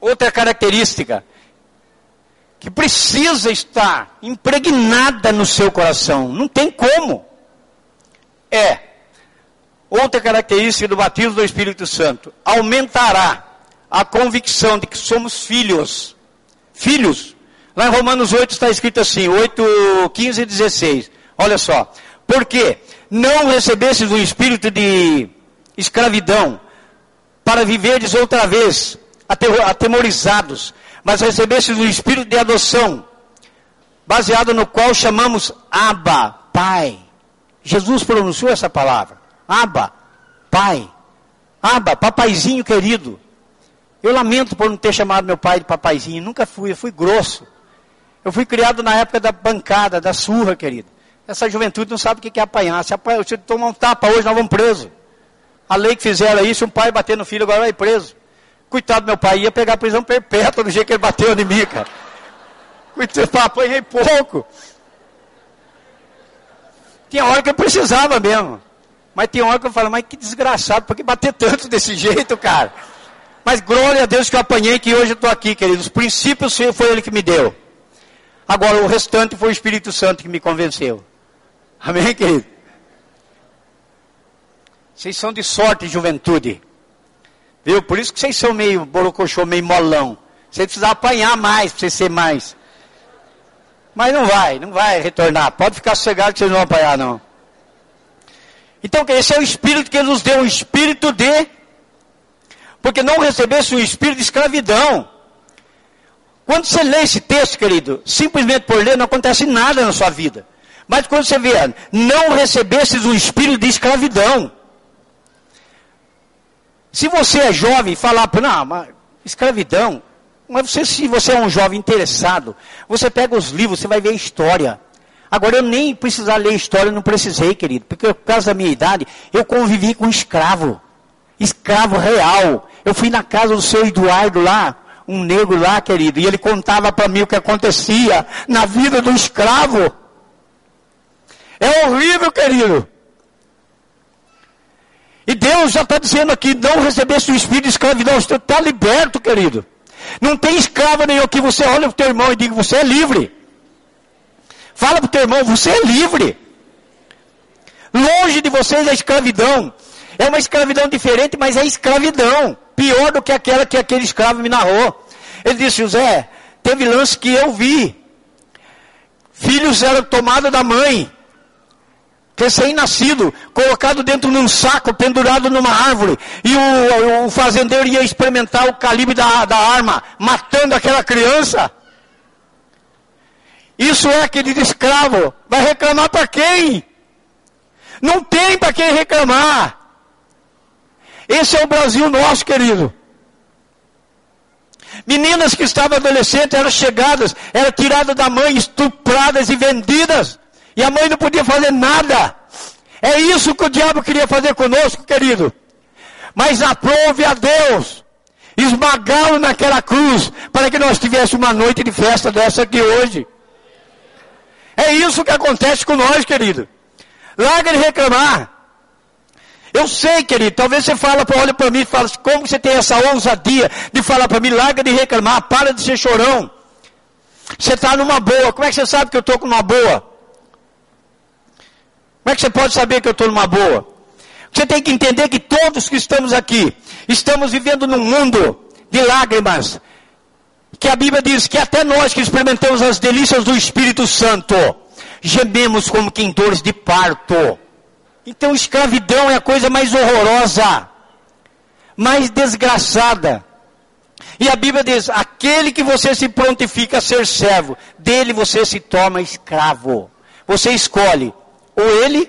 outra característica que precisa estar impregnada no seu coração, não tem como. É outra característica do batismo do Espírito Santo, aumentará a convicção de que somos filhos. Filhos. Lá em Romanos 8 está escrito assim, 8, 15 e 16. Olha só. Porque não recebestes o espírito de escravidão para viverdes outra vez atemorizados, mas recebestes o espírito de adoção, baseado no qual chamamos Abba, Pai. Jesus pronunciou essa palavra. Abba, Pai. Abba, papaizinho querido. Eu lamento por não ter chamado meu pai de papaizinho. Nunca fui, eu fui grosso. Eu fui criado na época da bancada, da surra, querido. Essa juventude não sabe o que é apanhar. Se, apanha, se tomar um tapa hoje, nós vamos preso. A lei que fizeram isso, um pai bater no filho, agora vai preso. Coitado do meu pai, ia pegar prisão perpétua do jeito que ele bateu em mim, cara. Coitado, apanhei pouco. Tinha hora que eu precisava mesmo. Mas tem hora que eu falo, mas que desgraçado, por que bater tanto desse jeito, cara? Mas glória a Deus que eu apanhei, que hoje eu estou aqui, querido. Os princípios foi Ele que me deu. Agora o restante foi o Espírito Santo que me convenceu. Amém, querido? Vocês são de sorte, juventude. Viu? Por isso que vocês são meio borocochô, meio molão. Você precisa apanhar mais para você ser mais. Mas não vai, não vai retornar. Pode ficar sossegado que vocês não vão apanhar, não. Então, esse é o Espírito que nos deu, o Espírito de... Porque não recebesse o Espírito de escravidão. Quando você lê esse texto, querido, simplesmente por ler não acontece nada na sua vida. Mas quando você vê, não recebesses o Espírito de escravidão. Se você é jovem, falar, não, mas escravidão, mas você, se você é um jovem interessado, você pega os livros, você vai ver a história. Agora eu nem precisar ler história, não precisei, querido, porque por causa da minha idade, eu convivi com escravo. Escravo real. Eu fui na casa do seu Eduardo lá, um negro lá, querido, e ele contava para mim o que acontecia na vida do escravo. É horrível, querido. E Deus já está dizendo aqui, não recebesse o espírito de escravidão, você está liberto, querido. Não tem escravo nenhum aqui, você olha para o teu irmão e diga, você é livre. Fala para o teu irmão, você é livre. Longe de vocês a escravidão. É uma escravidão diferente, mas é escravidão. Pior do que aquela que aquele escravo me narrou. Ele disse, José, teve lance que eu vi. Filhos eram tomados da mãe recém-nascido, colocado dentro de um saco, pendurado numa árvore, e o, o fazendeiro ia experimentar o calibre da, da arma, matando aquela criança. Isso é aquele escravo. Vai reclamar para quem? Não tem para quem reclamar. Esse é o Brasil nosso, querido. Meninas que estavam adolescentes eram chegadas, eram tiradas da mãe, estupradas e vendidas. E a mãe não podia fazer nada. É isso que o diabo queria fazer conosco, querido. Mas aprove a Deus esmagá-lo naquela cruz para que nós tivéssemos uma noite de festa dessa aqui hoje. É isso que acontece com nós, querido. Larga de reclamar. Eu sei, querido, talvez você fala, olha para mim e fala, como você tem essa ousadia de falar para mim, larga de reclamar, para de ser chorão. Você está numa boa, como é que você sabe que eu estou com uma boa? Como é que você pode saber que eu estou numa boa? Você tem que entender que todos que estamos aqui, estamos vivendo num mundo de lágrimas. Que a Bíblia diz que até nós que experimentamos as delícias do Espírito Santo, gememos como quem dores de parto. Então escravidão é a coisa mais horrorosa, mais desgraçada. E a Bíblia diz: aquele que você se prontifica a ser servo, dele você se torna escravo. Você escolhe ou ele,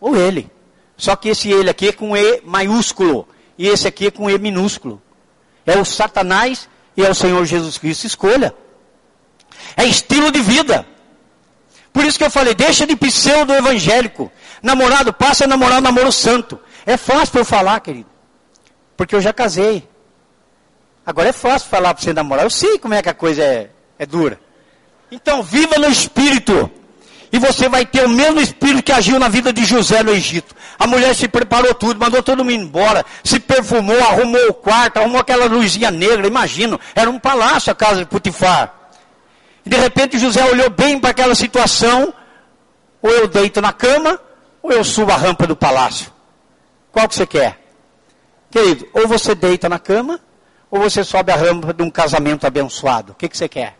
ou ele. Só que esse ele aqui é com E maiúsculo. E esse aqui é com E minúsculo. É o Satanás e é o Senhor Jesus Cristo. Escolha. É estilo de vida. Por isso que eu falei, deixa de pseudo evangélico. Namorado, passa a namorar namoro santo. É fácil eu falar, querido. Porque eu já casei. Agora é fácil falar para você namorar. Eu sei como é que a coisa é, é dura. Então, viva no espírito. E você vai ter o mesmo espírito que agiu na vida de José no Egito. A mulher se preparou tudo, mandou todo mundo embora, se perfumou, arrumou o quarto, arrumou aquela luzinha negra. Imagina, era um palácio a casa de Putifar. E de repente José olhou bem para aquela situação. Ou eu deito na cama, ou eu subo a rampa do palácio. Qual que você quer? Querido, ou você deita na cama, ou você sobe a rampa de um casamento abençoado. O que, que você quer?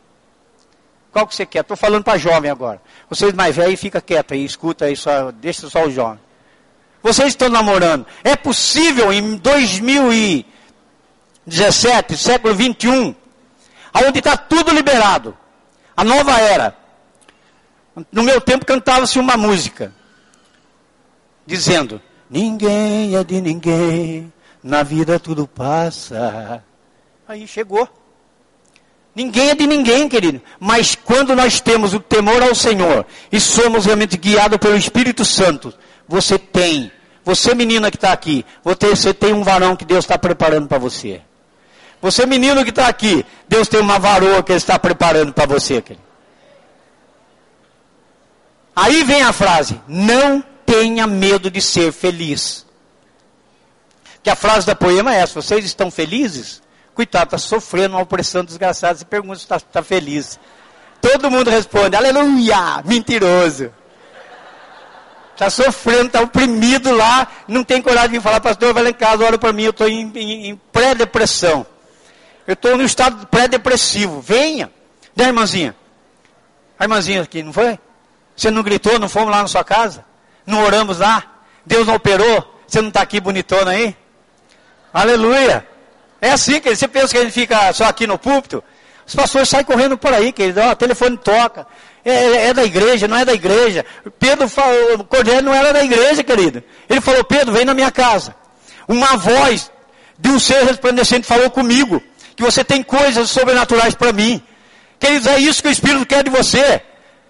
Qual que você quer? Estou falando para jovem agora. Vocês mais velhos, fica quieto aí, escuta aí, só, deixa só o jovem. Vocês estão namorando. É possível em 2017, século 21, onde está tudo liberado, a nova era. No meu tempo cantava-se uma música, dizendo: Ninguém é de ninguém, na vida tudo passa. Aí chegou. Ninguém é de ninguém, querido. Mas quando nós temos o temor ao Senhor e somos realmente guiados pelo Espírito Santo, você tem, você menina que está aqui, você tem um varão que Deus está preparando para você. Você menino que está aqui, Deus tem uma varoa que Ele está preparando para você, querido. Aí vem a frase: não tenha medo de ser feliz. Que a frase da poema é essa: vocês estão felizes? Coitado, está sofrendo uma opressão desgraçada. Você pergunta se está tá feliz. Todo mundo responde, aleluia, mentiroso. Está sofrendo, está oprimido lá, não tem coragem de falar, pastor, vai lá em casa, olha para mim, eu estou em, em, em pré-depressão. Eu estou no estado pré-depressivo. Venha. Né, irmãzinha? A irmãzinha aqui, não foi? Você não gritou, não fomos lá na sua casa? Não oramos lá? Deus não operou? Você não está aqui bonitona aí? Aleluia. É assim, que Você pensa que a gente fica só aqui no púlpito? Os pastores saem correndo por aí, querido. O telefone toca. É, é, é, da igreja, não é da igreja. Pedro falou, Cordeiro não era da igreja, querido. Ele falou, Pedro, vem na minha casa. Uma voz de um ser resplandecente falou comigo. Que você tem coisas sobrenaturais para mim. Queridos, é isso que o Espírito quer de você.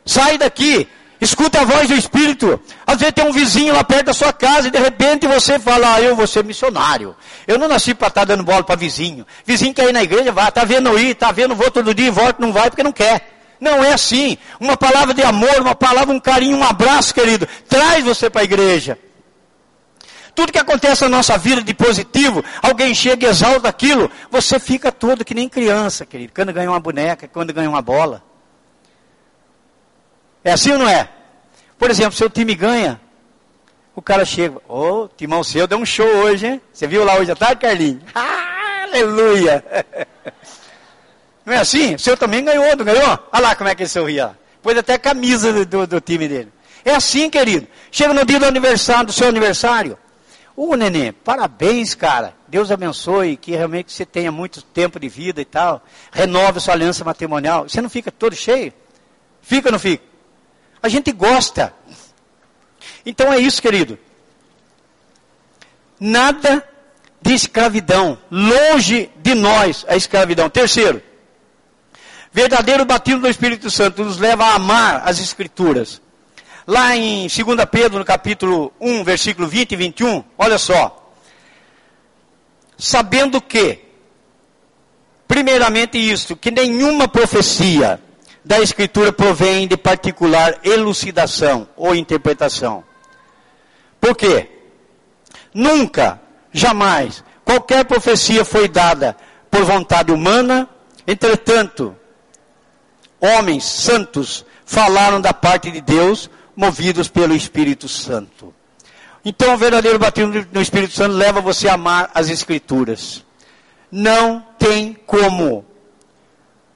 Sai daqui. Escuta a voz do Espírito. Às vezes tem um vizinho lá perto da sua casa e de repente você fala, ah, eu vou ser missionário. Eu não nasci para estar tá dando bola para vizinho. Vizinho quer ir na igreja, vai, está vendo ir, está vendo, vou todo dia e volta, não vai porque não quer. Não é assim. Uma palavra de amor, uma palavra, um carinho, um abraço, querido, traz você para a igreja. Tudo que acontece na nossa vida de positivo, alguém chega e exalta aquilo, você fica todo que nem criança, querido, quando ganha uma boneca, quando ganha uma bola. É assim ou não é? Por exemplo, seu time ganha, o cara chega, ô, oh, timão seu deu um show hoje, hein? Você viu lá hoje à tarde, Carlinhos? Ah, aleluia! Não é assim? O seu também ganhou, não ganhou? Olha lá como é que ele sorria. Pôs até a camisa do, do, do, time dele. É assim, querido. Chega no dia do aniversário, do seu aniversário. Ô, uh, neném, parabéns, cara. Deus abençoe, que realmente você tenha muito tempo de vida e tal. Renove sua aliança matrimonial. Você não fica todo cheio? Fica ou não fica? A gente gosta. Então é isso, querido. Nada de escravidão. Longe de nós a escravidão. Terceiro, verdadeiro batismo do Espírito Santo nos leva a amar as Escrituras. Lá em 2 Pedro, no capítulo 1, versículo 20 e 21, olha só. Sabendo que, primeiramente isto, que nenhuma profecia da Escritura provém de particular elucidação ou interpretação. Por quê? Nunca, jamais, qualquer profecia foi dada por vontade humana, entretanto, homens santos falaram da parte de Deus, movidos pelo Espírito Santo. Então, o verdadeiro batismo no Espírito Santo leva você a amar as Escrituras. Não tem como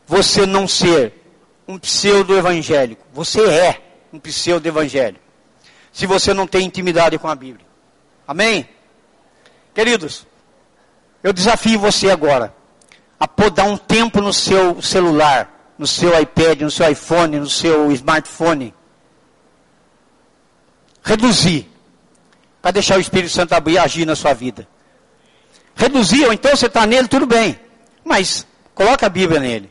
você não ser um pseudo-evangélico. Você é um pseudo-evangélico. Se você não tem intimidade com a Bíblia. Amém? Queridos, eu desafio você agora a dar um tempo no seu celular, no seu iPad, no seu iPhone, no seu smartphone. Reduzir. para deixar o Espírito Santo abrir agir na sua vida. Reduzir, ou então você está nele, tudo bem. Mas coloca a Bíblia nele.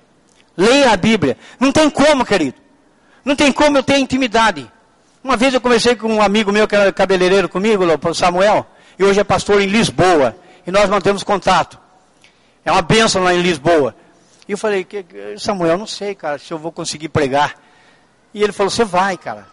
Leia a Bíblia. Não tem como, querido. Não tem como eu ter intimidade. Uma vez eu conversei com um amigo meu que era cabeleireiro comigo, o Samuel, e hoje é pastor em Lisboa. E nós mantemos contato. É uma bênção lá em Lisboa. E eu falei, Samuel, não sei, cara, se eu vou conseguir pregar. E ele falou, você vai, cara.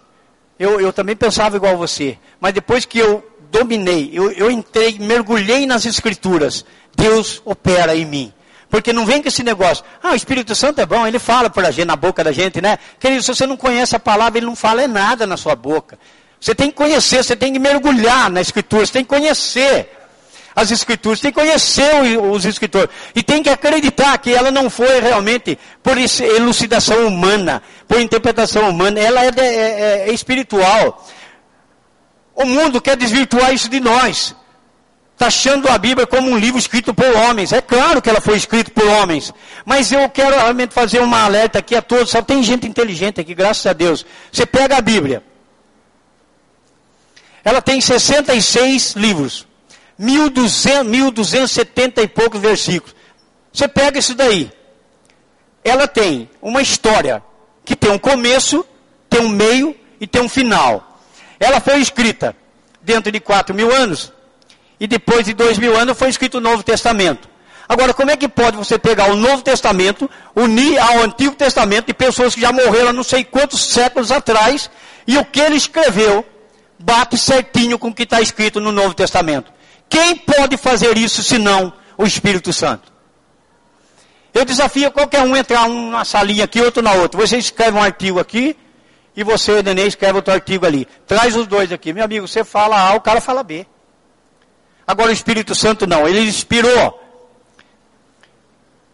Eu, eu também pensava igual você. Mas depois que eu dominei, eu, eu entrei, mergulhei nas escrituras, Deus opera em mim. Porque não vem com esse negócio, ah, o Espírito Santo é bom, ele fala por a gente, na boca da gente, né? Querido, se você não conhece a palavra, ele não fala é nada na sua boca. Você tem que conhecer, você tem que mergulhar na escritura, você tem que conhecer as escrituras, tem que conhecer os escritores e tem que acreditar que ela não foi realmente por elucidação humana, por interpretação humana, ela é, de, é, é, é espiritual. O mundo quer desvirtuar isso de nós, taxando a Bíblia como um livro escrito por homens. É claro que ela foi escrita por homens, mas eu quero realmente fazer uma alerta aqui a todos. Só tem gente inteligente aqui, graças a Deus. Você pega a Bíblia, ela tem 66 livros. 1270 e poucos versículos. Você pega isso daí. Ela tem uma história que tem um começo, tem um meio e tem um final. Ela foi escrita dentro de 4 mil anos e depois de 2 mil anos foi escrito o Novo Testamento. Agora, como é que pode você pegar o Novo Testamento, unir ao Antigo Testamento de pessoas que já morreram não sei quantos séculos atrás e o que ele escreveu bate certinho com o que está escrito no Novo Testamento? Quem pode fazer isso senão o Espírito Santo? Eu desafio qualquer um entrar um na salinha aqui, outro na outra. Você escreve um artigo aqui e você, Nenê, escreve outro artigo ali. Traz os dois aqui. Meu amigo, você fala A, o cara fala B. Agora o Espírito Santo não. Ele inspirou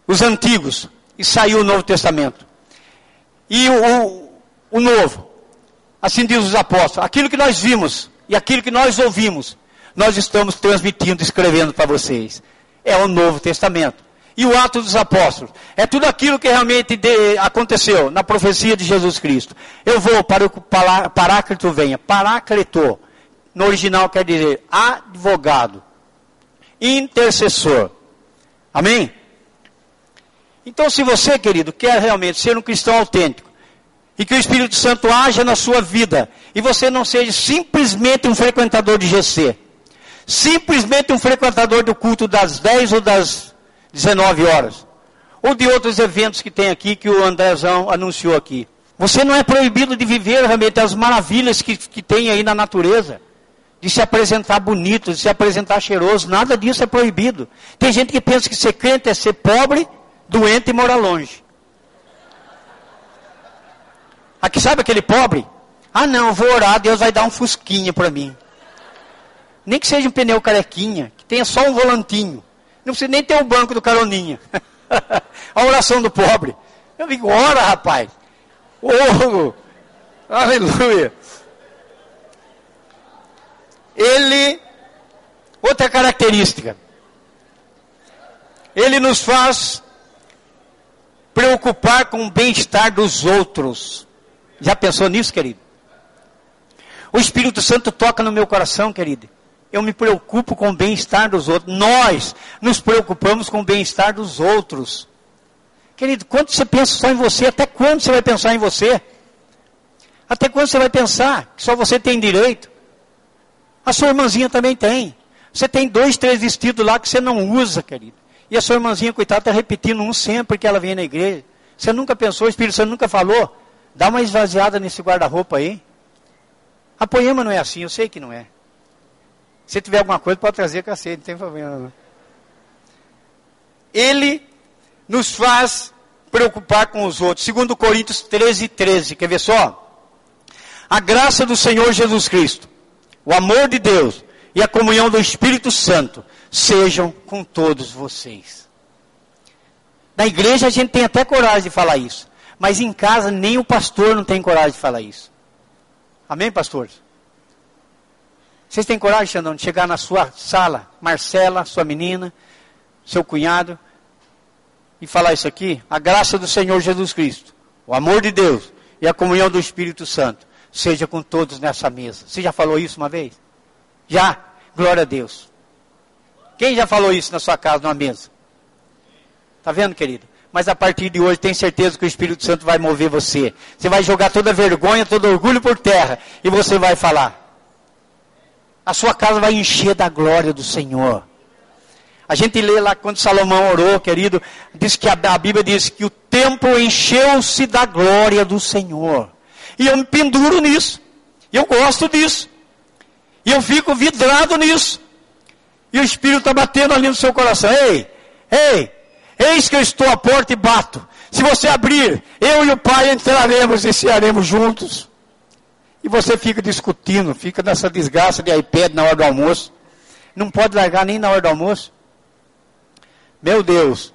os antigos e saiu o Novo Testamento. E o, o, Novo, assim diz os apóstolos, aquilo que nós vimos e aquilo que nós ouvimos, nós estamos transmitindo, escrevendo para vocês. É o Novo Testamento. E o Ato dos Apóstolos. É tudo aquilo que realmente de, aconteceu na profecia de Jesus Cristo. Eu vou para o Paráclito venha. Paráclito, no original quer dizer advogado, intercessor. Amém? Então, se você, querido, quer realmente ser um cristão autêntico, e que o Espírito Santo haja na sua vida, e você não seja simplesmente um frequentador de GC, simplesmente um frequentador do culto das 10 ou das 19 horas, ou de outros eventos que tem aqui, que o Andrezão anunciou aqui. Você não é proibido de viver realmente as maravilhas que, que tem aí na natureza, de se apresentar bonito, de se apresentar cheiroso, nada disso é proibido. Tem gente que pensa que ser crente é ser pobre, doente e morar longe. Aqui sabe aquele pobre? Ah não, vou orar, Deus vai dar um fusquinha para mim. Nem que seja um pneu carequinha, que tenha só um volantinho. Não precisa nem ter o banco do caroninha. a oração do pobre. Eu digo, ora, rapaz. Oh, aleluia. Ele, outra característica, ele nos faz preocupar com o bem-estar dos outros. Já pensou nisso, querido? O Espírito Santo toca no meu coração, querido eu me preocupo com o bem-estar dos outros. Nós nos preocupamos com o bem-estar dos outros. Querido, quando você pensa só em você, até quando você vai pensar em você? Até quando você vai pensar que só você tem direito? A sua irmãzinha também tem. Você tem dois, três vestidos lá que você não usa, querido. E a sua irmãzinha, coitada, está repetindo um sempre que ela vem na igreja. Você nunca pensou, o Espírito Santo nunca falou? Dá uma esvaziada nesse guarda-roupa aí. A poema não é assim, eu sei que não é. Se tiver alguma coisa, pode trazer cacete, não tem problema. Não. Ele nos faz preocupar com os outros. Segundo Coríntios 13, 13. Quer ver só? A graça do Senhor Jesus Cristo, o amor de Deus e a comunhão do Espírito Santo sejam com todos vocês. Na igreja a gente tem até coragem de falar isso. Mas em casa nem o pastor não tem coragem de falar isso. Amém, pastores? Vocês têm coragem, Xandão, de chegar na sua sala, Marcela, sua menina, seu cunhado, e falar isso aqui? A graça do Senhor Jesus Cristo, o amor de Deus e a comunhão do Espírito Santo seja com todos nessa mesa. Você já falou isso uma vez? Já. Glória a Deus. Quem já falou isso na sua casa, numa mesa? Está vendo, querido? Mas a partir de hoje, tem certeza que o Espírito Santo vai mover você. Você vai jogar toda vergonha, todo orgulho por terra. E você vai falar. A sua casa vai encher da glória do Senhor. A gente lê lá quando Salomão orou, querido, diz que a, a Bíblia diz que o templo encheu-se da glória do Senhor. E eu me penduro nisso. Eu gosto disso. E eu fico vidrado nisso. E o Espírito está batendo ali no seu coração. Ei, ei, eis que eu estou à porta e bato. Se você abrir, eu e o Pai entraremos e cearemos juntos. E você fica discutindo, fica nessa desgraça de iPad na hora do almoço. Não pode largar nem na hora do almoço. Meu Deus.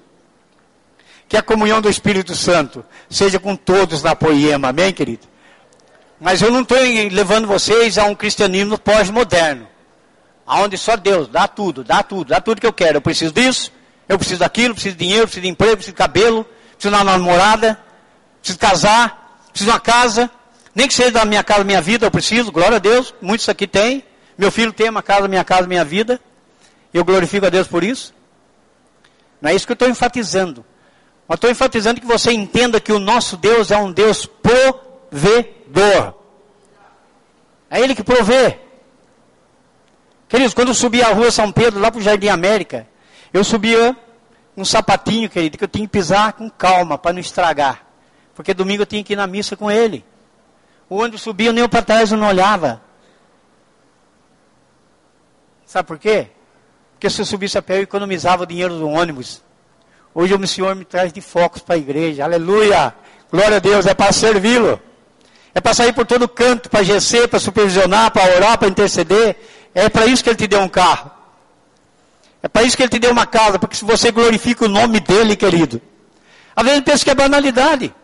Que a comunhão do Espírito Santo seja com todos na poema, amém, querido? Mas eu não estou levando vocês a um cristianismo pós-moderno. Onde só Deus dá tudo, dá tudo, dá tudo que eu quero. Eu preciso disso, eu preciso daquilo, preciso de dinheiro, preciso de emprego, preciso de cabelo, preciso de uma namorada, preciso casar, preciso de uma casa. Nem que seja da minha casa, minha vida, eu preciso, glória a Deus. Muitos aqui têm. Meu filho tem uma casa, minha casa, minha vida. Eu glorifico a Deus por isso. Não é isso que eu estou enfatizando. Mas estou enfatizando que você entenda que o nosso Deus é um Deus provedor. É Ele que provê. Queridos, quando eu subia a rua São Pedro, lá para o Jardim América, eu subia um sapatinho, querido, que eu tinha que pisar com calma, para não estragar. Porque domingo eu tinha que ir na missa com ele. O ônibus subia, nem para trás eu não olhava. Sabe por quê? Porque se eu subisse a pé, eu economizava o dinheiro do ônibus. Hoje o Senhor me traz de focos para a igreja. Aleluia! Glória a Deus, é para servi-lo. É para sair por todo canto, para GC, para supervisionar, para orar, para interceder. É para isso que Ele te deu um carro. É para isso que Ele te deu uma casa, porque se você glorifica o nome dEle, querido. Às vezes pensa que é banalidade.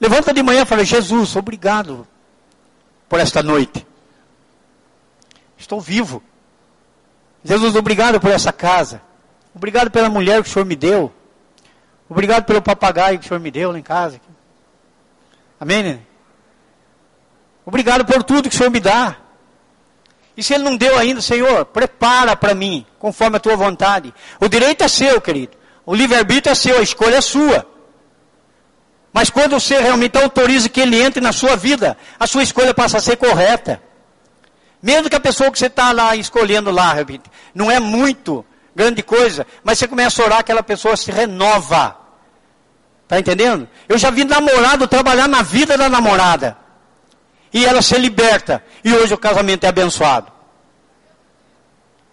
Levanta de manhã e fala, Jesus, obrigado por esta noite. Estou vivo. Jesus, obrigado por essa casa. Obrigado pela mulher que o Senhor me deu. Obrigado pelo papagaio que o Senhor me deu lá em casa. Amém? Obrigado por tudo que o Senhor me dá. E se Ele não deu ainda, Senhor, prepara para mim, conforme a tua vontade. O direito é seu, querido. O livre-arbítrio é seu, a escolha é sua. Mas quando você realmente autoriza que Ele entre na sua vida, a sua escolha passa a ser correta. Mesmo que a pessoa que você está lá escolhendo lá, não é muito grande coisa, mas você começa a orar, aquela pessoa se renova. Está entendendo? Eu já vi namorado trabalhar na vida da namorada. E ela se liberta. E hoje o casamento é abençoado.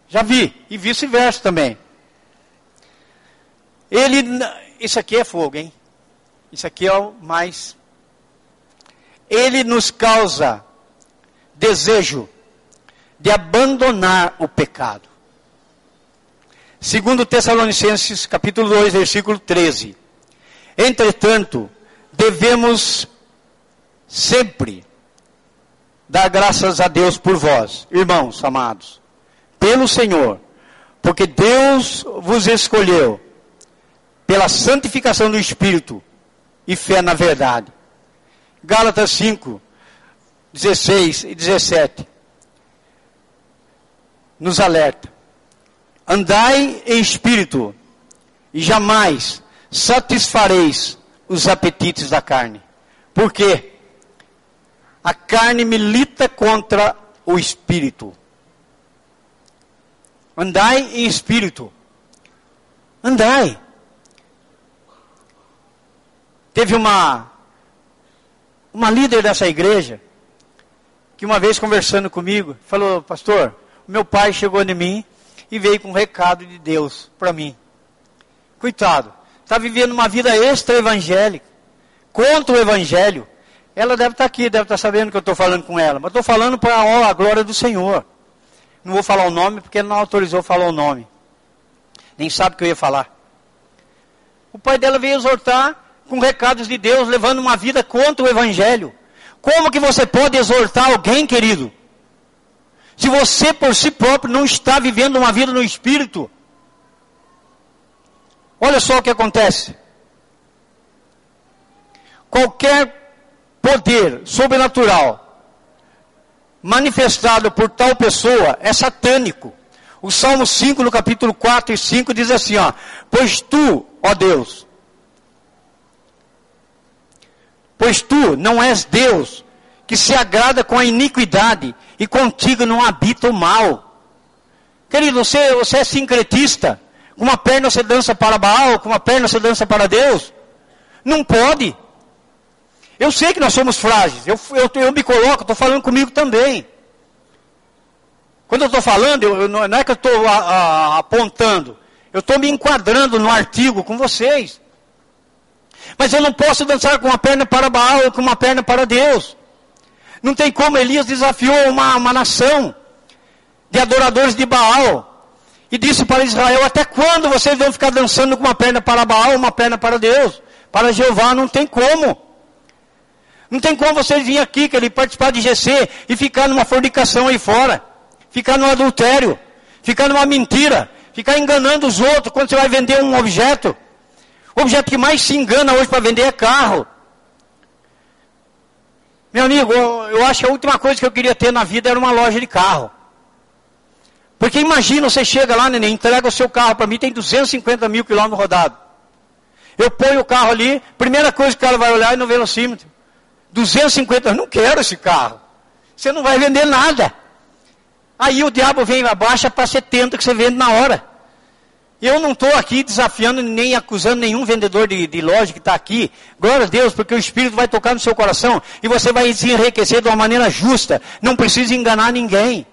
Já vi. E vice-versa também. Ele. Isso aqui é fogo, hein? Isso aqui é o mais. Ele nos causa desejo de abandonar o pecado. Segundo Tessalonicenses, capítulo 2, versículo 13. Entretanto, devemos sempre dar graças a Deus por vós, irmãos amados, pelo Senhor, porque Deus vos escolheu pela santificação do Espírito e fé na verdade. Gálatas 5, 16 e 17 nos alerta. Andai em espírito e jamais satisfareis os apetites da carne. Por quê? A carne milita contra o espírito. Andai em espírito. Andai. Teve uma uma líder dessa igreja que uma vez conversando comigo falou, pastor, meu pai chegou em mim e veio com um recado de Deus para mim. Coitado, está vivendo uma vida extra-evangélica, contra o evangelho. Ela deve estar tá aqui, deve estar tá sabendo que eu estou falando com ela, mas estou falando para a glória do Senhor. Não vou falar o nome porque ele não autorizou falar o nome. Nem sabe o que eu ia falar. O pai dela veio exortar com recados de Deus, levando uma vida contra o evangelho. Como que você pode exortar alguém, querido, se você por si próprio não está vivendo uma vida no espírito. Olha só o que acontece. Qualquer poder sobrenatural manifestado por tal pessoa é satânico. O Salmo 5, no capítulo 4 e 5, diz assim: ó, Pois tu, ó Deus, pois tu não és Deus que se agrada com a iniquidade e contigo não habita o mal. Querido, você, você é sincretista. Com uma perna você dança para Baal, com uma perna você dança para Deus. Não pode. Eu sei que nós somos frágeis. Eu, eu, eu me coloco, estou falando comigo também. Quando eu estou falando, eu, não é que eu estou apontando. Eu estou me enquadrando no artigo com vocês. Mas eu não posso dançar com uma perna para Baal ou com uma perna para Deus. Não tem como Elias desafiou uma, uma nação de adoradores de Baal. E disse para Israel: Até quando vocês vão ficar dançando com uma perna para Baal, uma perna para Deus? Para Jeová não tem como. Não tem como vocês virem aqui, querer participar de GC e ficar numa fornicação aí fora. Ficar no adultério. Ficar numa mentira. Ficar enganando os outros quando você vai vender um objeto. O objeto que mais se engana hoje para vender é carro. Meu amigo, eu acho que a última coisa que eu queria ter na vida era uma loja de carro. Porque imagina, você chega lá, neném, entrega o seu carro para mim, tem 250 mil quilômetros rodados. Eu ponho o carro ali, primeira coisa que o cara vai olhar é no velocímetro. 250, eu não quero esse carro. Você não vai vender nada. Aí o diabo vem abaixa para 70 que você vende na hora. Eu não estou aqui desafiando nem acusando nenhum vendedor de, de loja que está aqui. Glória a Deus, porque o Espírito vai tocar no seu coração e você vai se enriquecer de uma maneira justa. Não precisa enganar ninguém.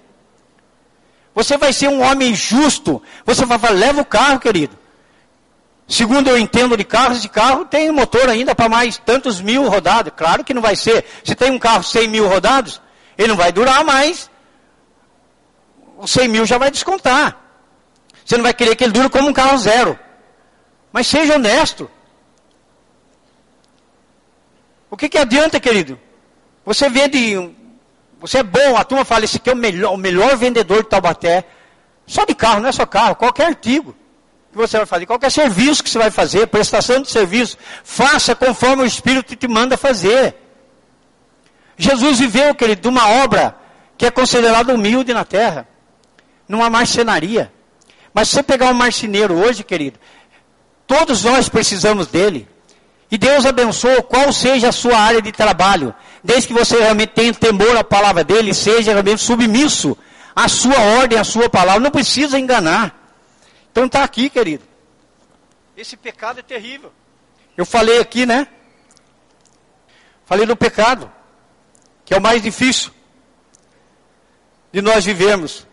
Você vai ser um homem justo. Você vai falar, leva o carro, querido. Segundo eu entendo de carro, esse carro tem motor ainda para mais tantos mil rodados. Claro que não vai ser. Se tem um carro 100 mil rodados, ele não vai durar mais. Os 100 mil já vai descontar. Você não vai querer que ele dure como um carro zero. Mas seja honesto. O que, que adianta, querido? Você vende, você é bom, a turma fala, esse aqui é o melhor, o melhor vendedor de Taubaté. Só de carro, não é só carro, qualquer artigo que você vai fazer, qualquer serviço que você vai fazer, prestação de serviço, faça conforme o Espírito te manda fazer. Jesus viveu, querido, de uma obra que é considerada humilde na terra, numa marcenaria. Mas se você pegar um marceneiro hoje, querido, todos nós precisamos dele. E Deus abençoe qual seja a sua área de trabalho, desde que você realmente tenha temor à palavra dele seja realmente submisso à sua ordem, à sua palavra. Não precisa enganar. Então está aqui, querido. Esse pecado é terrível. Eu falei aqui, né? Falei do pecado, que é o mais difícil de nós vivermos.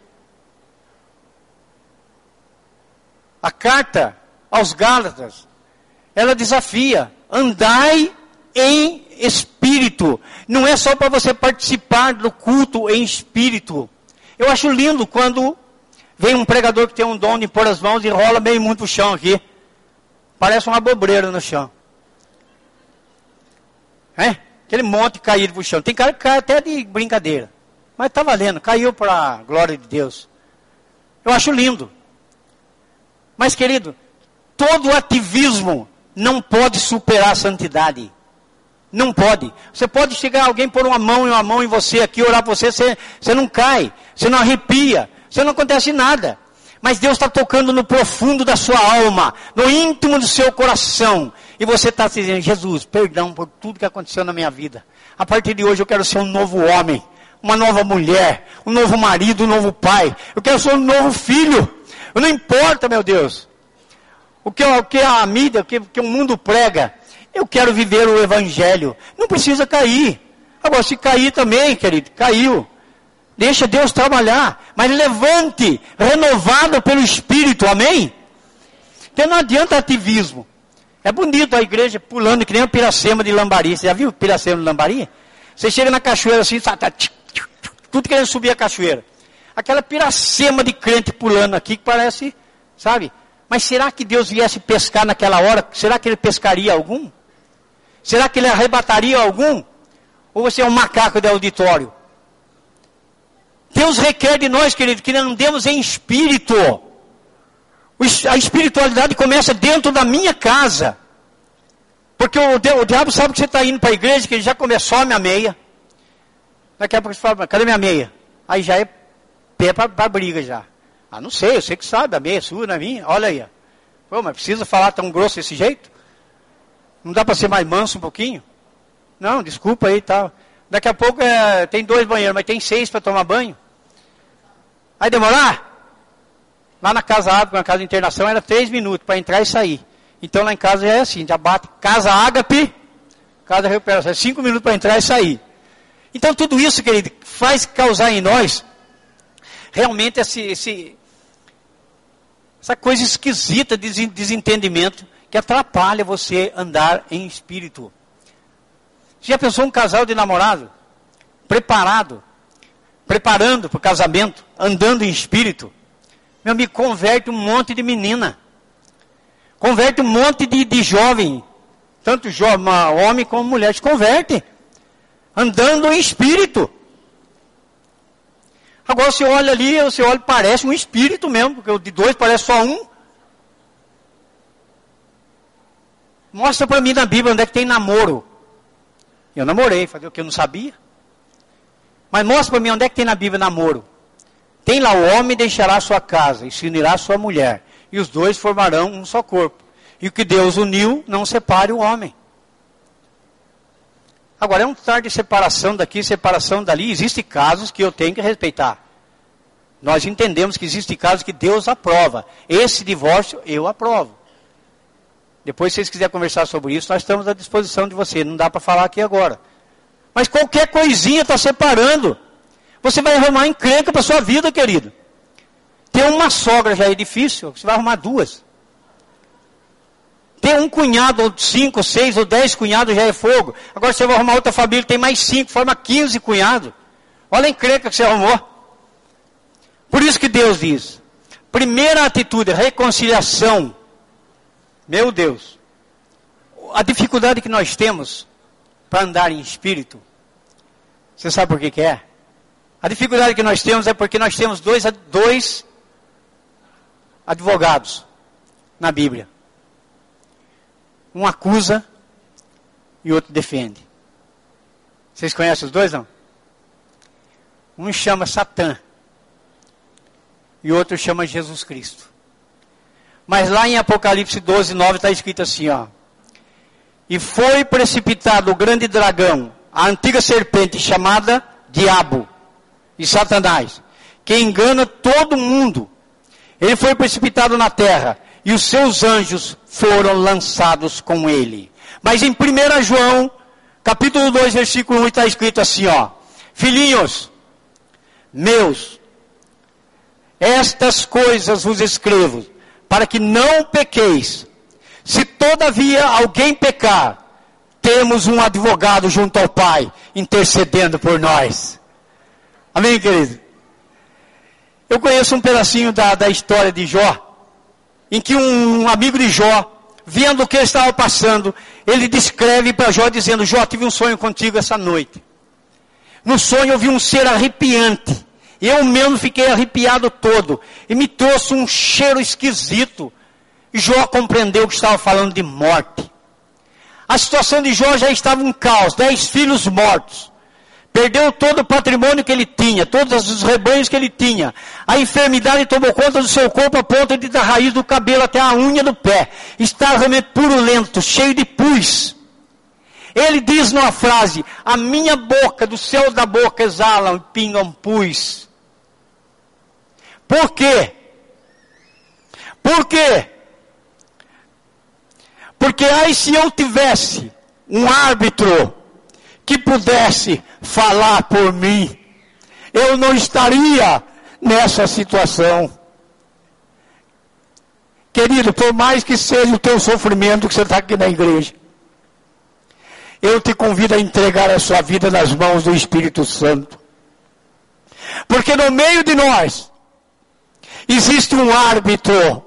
A carta aos Gálatas, ela desafia: andai em espírito. Não é só para você participar do culto em espírito. Eu acho lindo quando Vem um pregador que tem um dom de pôr as mãos e rola meio muito o chão aqui. Parece uma bobreira no chão. É? Aquele monte caído pro chão. Tem cara que cai até de brincadeira. Mas está valendo, caiu para a glória de Deus. Eu acho lindo. Mas, querido, todo ativismo não pode superar a santidade. Não pode. Você pode chegar alguém pôr uma mão e uma mão em você aqui, orar por você, você, você não cai, você não arrepia, você não acontece nada. Mas Deus está tocando no profundo da sua alma, no íntimo do seu coração. E você está dizendo, Jesus, perdão por tudo que aconteceu na minha vida. A partir de hoje eu quero ser um novo homem, uma nova mulher, um novo marido, um novo pai. Eu quero ser um novo filho. Não importa, meu Deus. O que, o que a mídia, o que, o que o mundo prega. Eu quero viver o evangelho. Não precisa cair. Agora, se cair também, querido, caiu. Deixa Deus trabalhar. Mas levante, renovado pelo Espírito, amém? Porque não adianta ativismo. É bonito a igreja pulando que nem o Piracema de Lambari. Você já viu Piracema de Lambari? Você chega na cachoeira assim, tá, tá, tudo querendo subir a cachoeira. Aquela piracema de crente pulando aqui que parece, sabe? Mas será que Deus viesse pescar naquela hora? Será que ele pescaria algum? Será que ele arrebataria algum? Ou você é um macaco de auditório? Deus requer de nós, querido, que andemos em espírito. A espiritualidade começa dentro da minha casa. Porque o, o diabo sabe que você está indo para a igreja, que ele já começou a minha meia. Daqui a pouco você fala, cadê minha meia? Aí já é pé para briga já. Ah, não sei, eu sei que sabe, a meia é sua, não é minha. Olha aí. Pô, mas precisa falar tão grosso desse jeito? Não dá para ser mais manso um pouquinho? Não, desculpa aí e tal. Daqui a pouco é, tem dois banheiros, mas tem seis para tomar banho. Aí demorar? Lá na casa ágape, na casa de internação, era três minutos para entrar e sair. Então lá em casa já é assim, já bate casa ágape, casa recuperação, é cinco minutos para entrar e sair. Então tudo isso, querido, faz causar em nós realmente esse, esse, essa coisa esquisita de desentendimento que atrapalha você andar em espírito. Já pensou um casal de namorado? Preparado, preparando para o casamento, andando em espírito. Meu amigo, converte um monte de menina. Converte um monte de, de jovem. Tanto jovem, homem como mulher. Se converte. Andando em espírito. Agora você olha ali, você olha, parece um espírito mesmo, porque o de dois parece só um. Mostra para mim na Bíblia onde é que tem namoro. Eu namorei, fazer o que eu não sabia. Mas mostra para mim onde é que tem na Bíblia namoro. Tem lá o homem deixará sua casa e se unirá sua mulher, e os dois formarão um só corpo. E o que Deus uniu, não separe o homem. Agora é um tarde de separação daqui, separação dali. Existem casos que eu tenho que respeitar. Nós entendemos que existem casos que Deus aprova. Esse divórcio eu aprovo. Depois, se vocês quiserem conversar sobre isso, nós estamos à disposição de você. Não dá para falar aqui agora. Mas qualquer coisinha está separando. Você vai arrumar encrenca para sua vida, querido. Ter uma sogra já é difícil, você vai arrumar duas. Ter um cunhado, ou cinco, seis ou dez cunhados já é fogo. Agora você vai arrumar outra família, tem mais cinco, forma quinze cunhados. Olha a encrenca que você arrumou. Por isso que Deus diz: primeira atitude, reconciliação. Meu Deus. A dificuldade que nós temos para andar em espírito. Você sabe por que, que é? A dificuldade que nós temos é porque nós temos dois, dois advogados na Bíblia. Um acusa e outro defende. Vocês conhecem os dois, não? Um chama Satã e outro chama Jesus Cristo. Mas lá em Apocalipse 12, 9 está escrito assim, ó. E foi precipitado o grande dragão, a antiga serpente chamada Diabo e Satanás, que engana todo mundo. Ele foi precipitado na terra e os seus anjos foram lançados com ele. Mas em 1 João, capítulo 2, versículo 1, está escrito assim, ó. Filhinhos, meus, estas coisas vos escrevo, para que não pequeis. Se todavia alguém pecar, temos um advogado junto ao Pai, intercedendo por nós. Amém, querido? Eu conheço um pedacinho da, da história de Jó, em que um, amigo de Jó, vendo o que estava passando, ele descreve para Jó dizendo: Jó, tive um sonho contigo essa noite. No sonho eu vi um ser arrepiante. Eu mesmo fiquei arrepiado todo. E me trouxe um cheiro esquisito. Jó compreendeu que estava falando de morte. A situação de Jó já estava um caos. Dez filhos mortos. Perdeu todo o patrimônio que ele tinha, todos os rebanhos que ele tinha. A enfermidade tomou conta do seu corpo a ponto de da raiz do cabelo até a unha do pé. Está realmente purulento, cheio de pus. Ele diz numa frase: A minha boca, do céu da boca exalam e pingam pus. Por quê? Por quê? Porque aí se eu tivesse um árbitro que pudesse falar por mim, eu não estaria nessa situação. Querido, por mais que seja o teu sofrimento que você está aqui na igreja, eu te convido a entregar a sua vida nas mãos do Espírito Santo. Porque no meio de nós existe um árbitro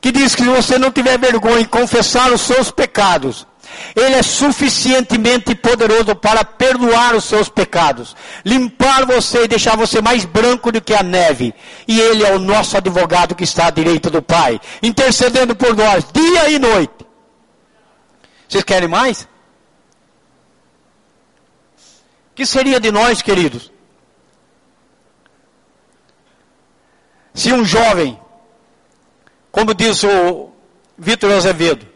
que diz que se você não tiver vergonha em confessar os seus pecados, ele é suficientemente poderoso para perdoar os seus pecados, limpar você e deixar você mais branco do que a neve. E Ele é o nosso advogado que está à direita do Pai, intercedendo por nós, dia e noite. Vocês querem mais? que seria de nós, queridos? Se um jovem, como diz o Vitor Azevedo,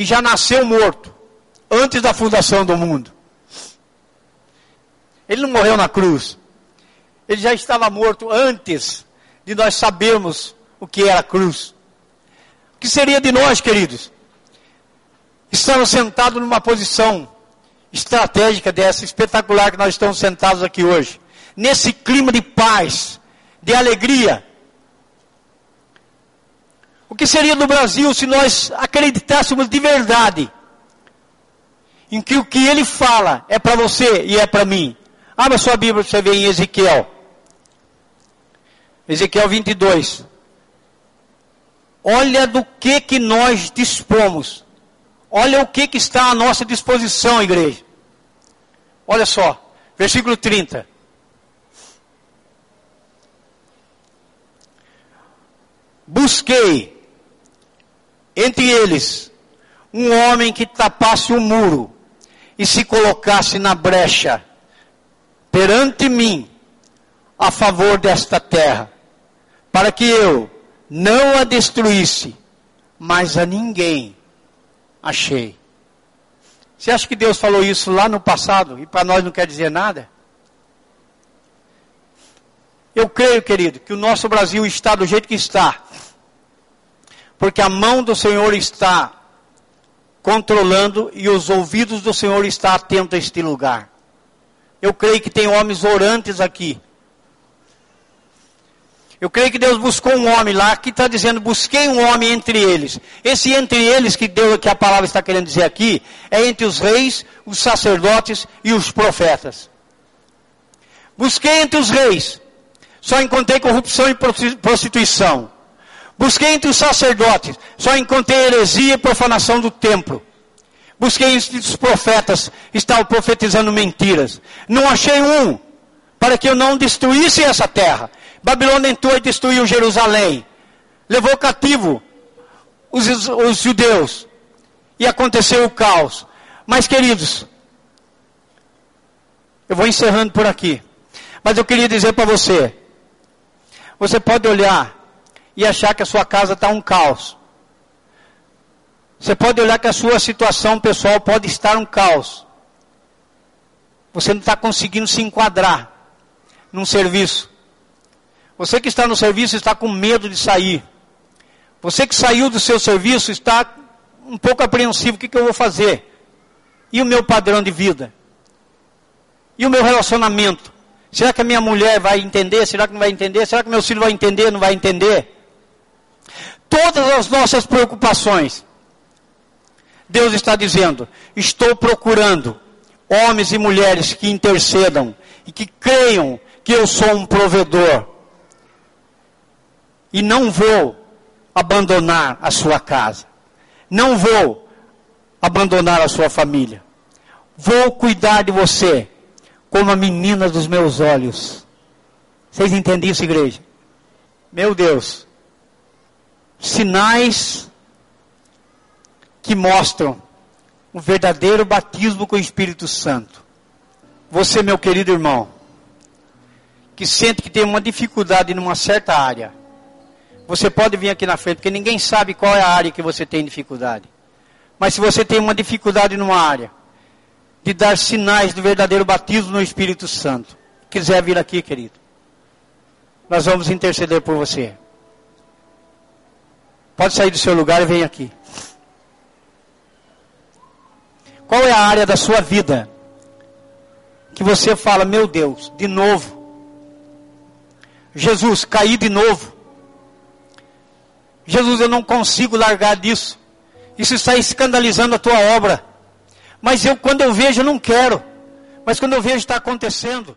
que já nasceu morto antes da fundação do mundo, ele não morreu na cruz, ele já estava morto antes de nós sabermos o que era a cruz. O que seria de nós, queridos? Estamos sentados numa posição estratégica dessa, espetacular que nós estamos sentados aqui hoje. Nesse clima de paz, de alegria. O que seria do Brasil se nós acreditássemos de verdade em que o que ele fala é para você e é para mim? Abra sua Bíblia para você ver em Ezequiel. Ezequiel 22. Olha do que que nós dispomos Olha o que, que está à nossa disposição, igreja. Olha só, versículo 30. Busquei entre eles um homem que tapasse o um muro e se colocasse na brecha perante mim a favor desta terra, para que eu não a destruísse, mas a ninguém achei. Você acha que Deus falou isso lá no passado e para nós não quer dizer nada? Eu creio, querido, que o nosso Brasil está do jeito que está, porque a mão do Senhor está controlando e os ouvidos do Senhor estão atentos a este lugar. Eu creio que tem homens orantes aqui eu creio que Deus buscou um homem lá, que está dizendo, busquei um homem entre eles. Esse entre eles que, Deus, que a palavra está querendo dizer aqui, é entre os reis, os sacerdotes e os profetas. Busquei entre os reis, só encontrei corrupção e prostituição. Busquei entre os sacerdotes, só encontrei heresia e profanação do templo. Busquei entre os profetas, estavam profetizando mentiras. Não achei um, para que eu não destruísse essa terra. Babilônia entrou e destruiu Jerusalém. Levou cativo os, os judeus. E aconteceu o caos. Mas, queridos, eu vou encerrando por aqui. Mas eu queria dizer para você: você pode olhar e achar que a sua casa está um caos. Você pode olhar que a sua situação pessoal pode estar um caos. Você não está conseguindo se enquadrar num serviço. Você que está no serviço está com medo de sair. Você que saiu do seu serviço está um pouco apreensivo: o que, que eu vou fazer? E o meu padrão de vida? E o meu relacionamento? Será que a minha mulher vai entender? Será que não vai entender? Será que meu filho vai entender? Não vai entender? Todas as nossas preocupações. Deus está dizendo: estou procurando homens e mulheres que intercedam e que creiam que eu sou um provedor e não vou abandonar a sua casa. Não vou abandonar a sua família. Vou cuidar de você como a menina dos meus olhos. Vocês entendem isso, igreja? Meu Deus. Sinais que mostram o verdadeiro batismo com o Espírito Santo. Você, meu querido irmão, que sente que tem uma dificuldade numa certa área, você pode vir aqui na frente, porque ninguém sabe qual é a área que você tem dificuldade. Mas se você tem uma dificuldade numa área, de dar sinais do verdadeiro batismo no Espírito Santo, quiser vir aqui, querido, nós vamos interceder por você. Pode sair do seu lugar e vem aqui. Qual é a área da sua vida que você fala, meu Deus, de novo? Jesus, caí de novo. Jesus, eu não consigo largar disso. Isso está escandalizando a tua obra. Mas eu, quando eu vejo, eu não quero. Mas quando eu vejo, está acontecendo.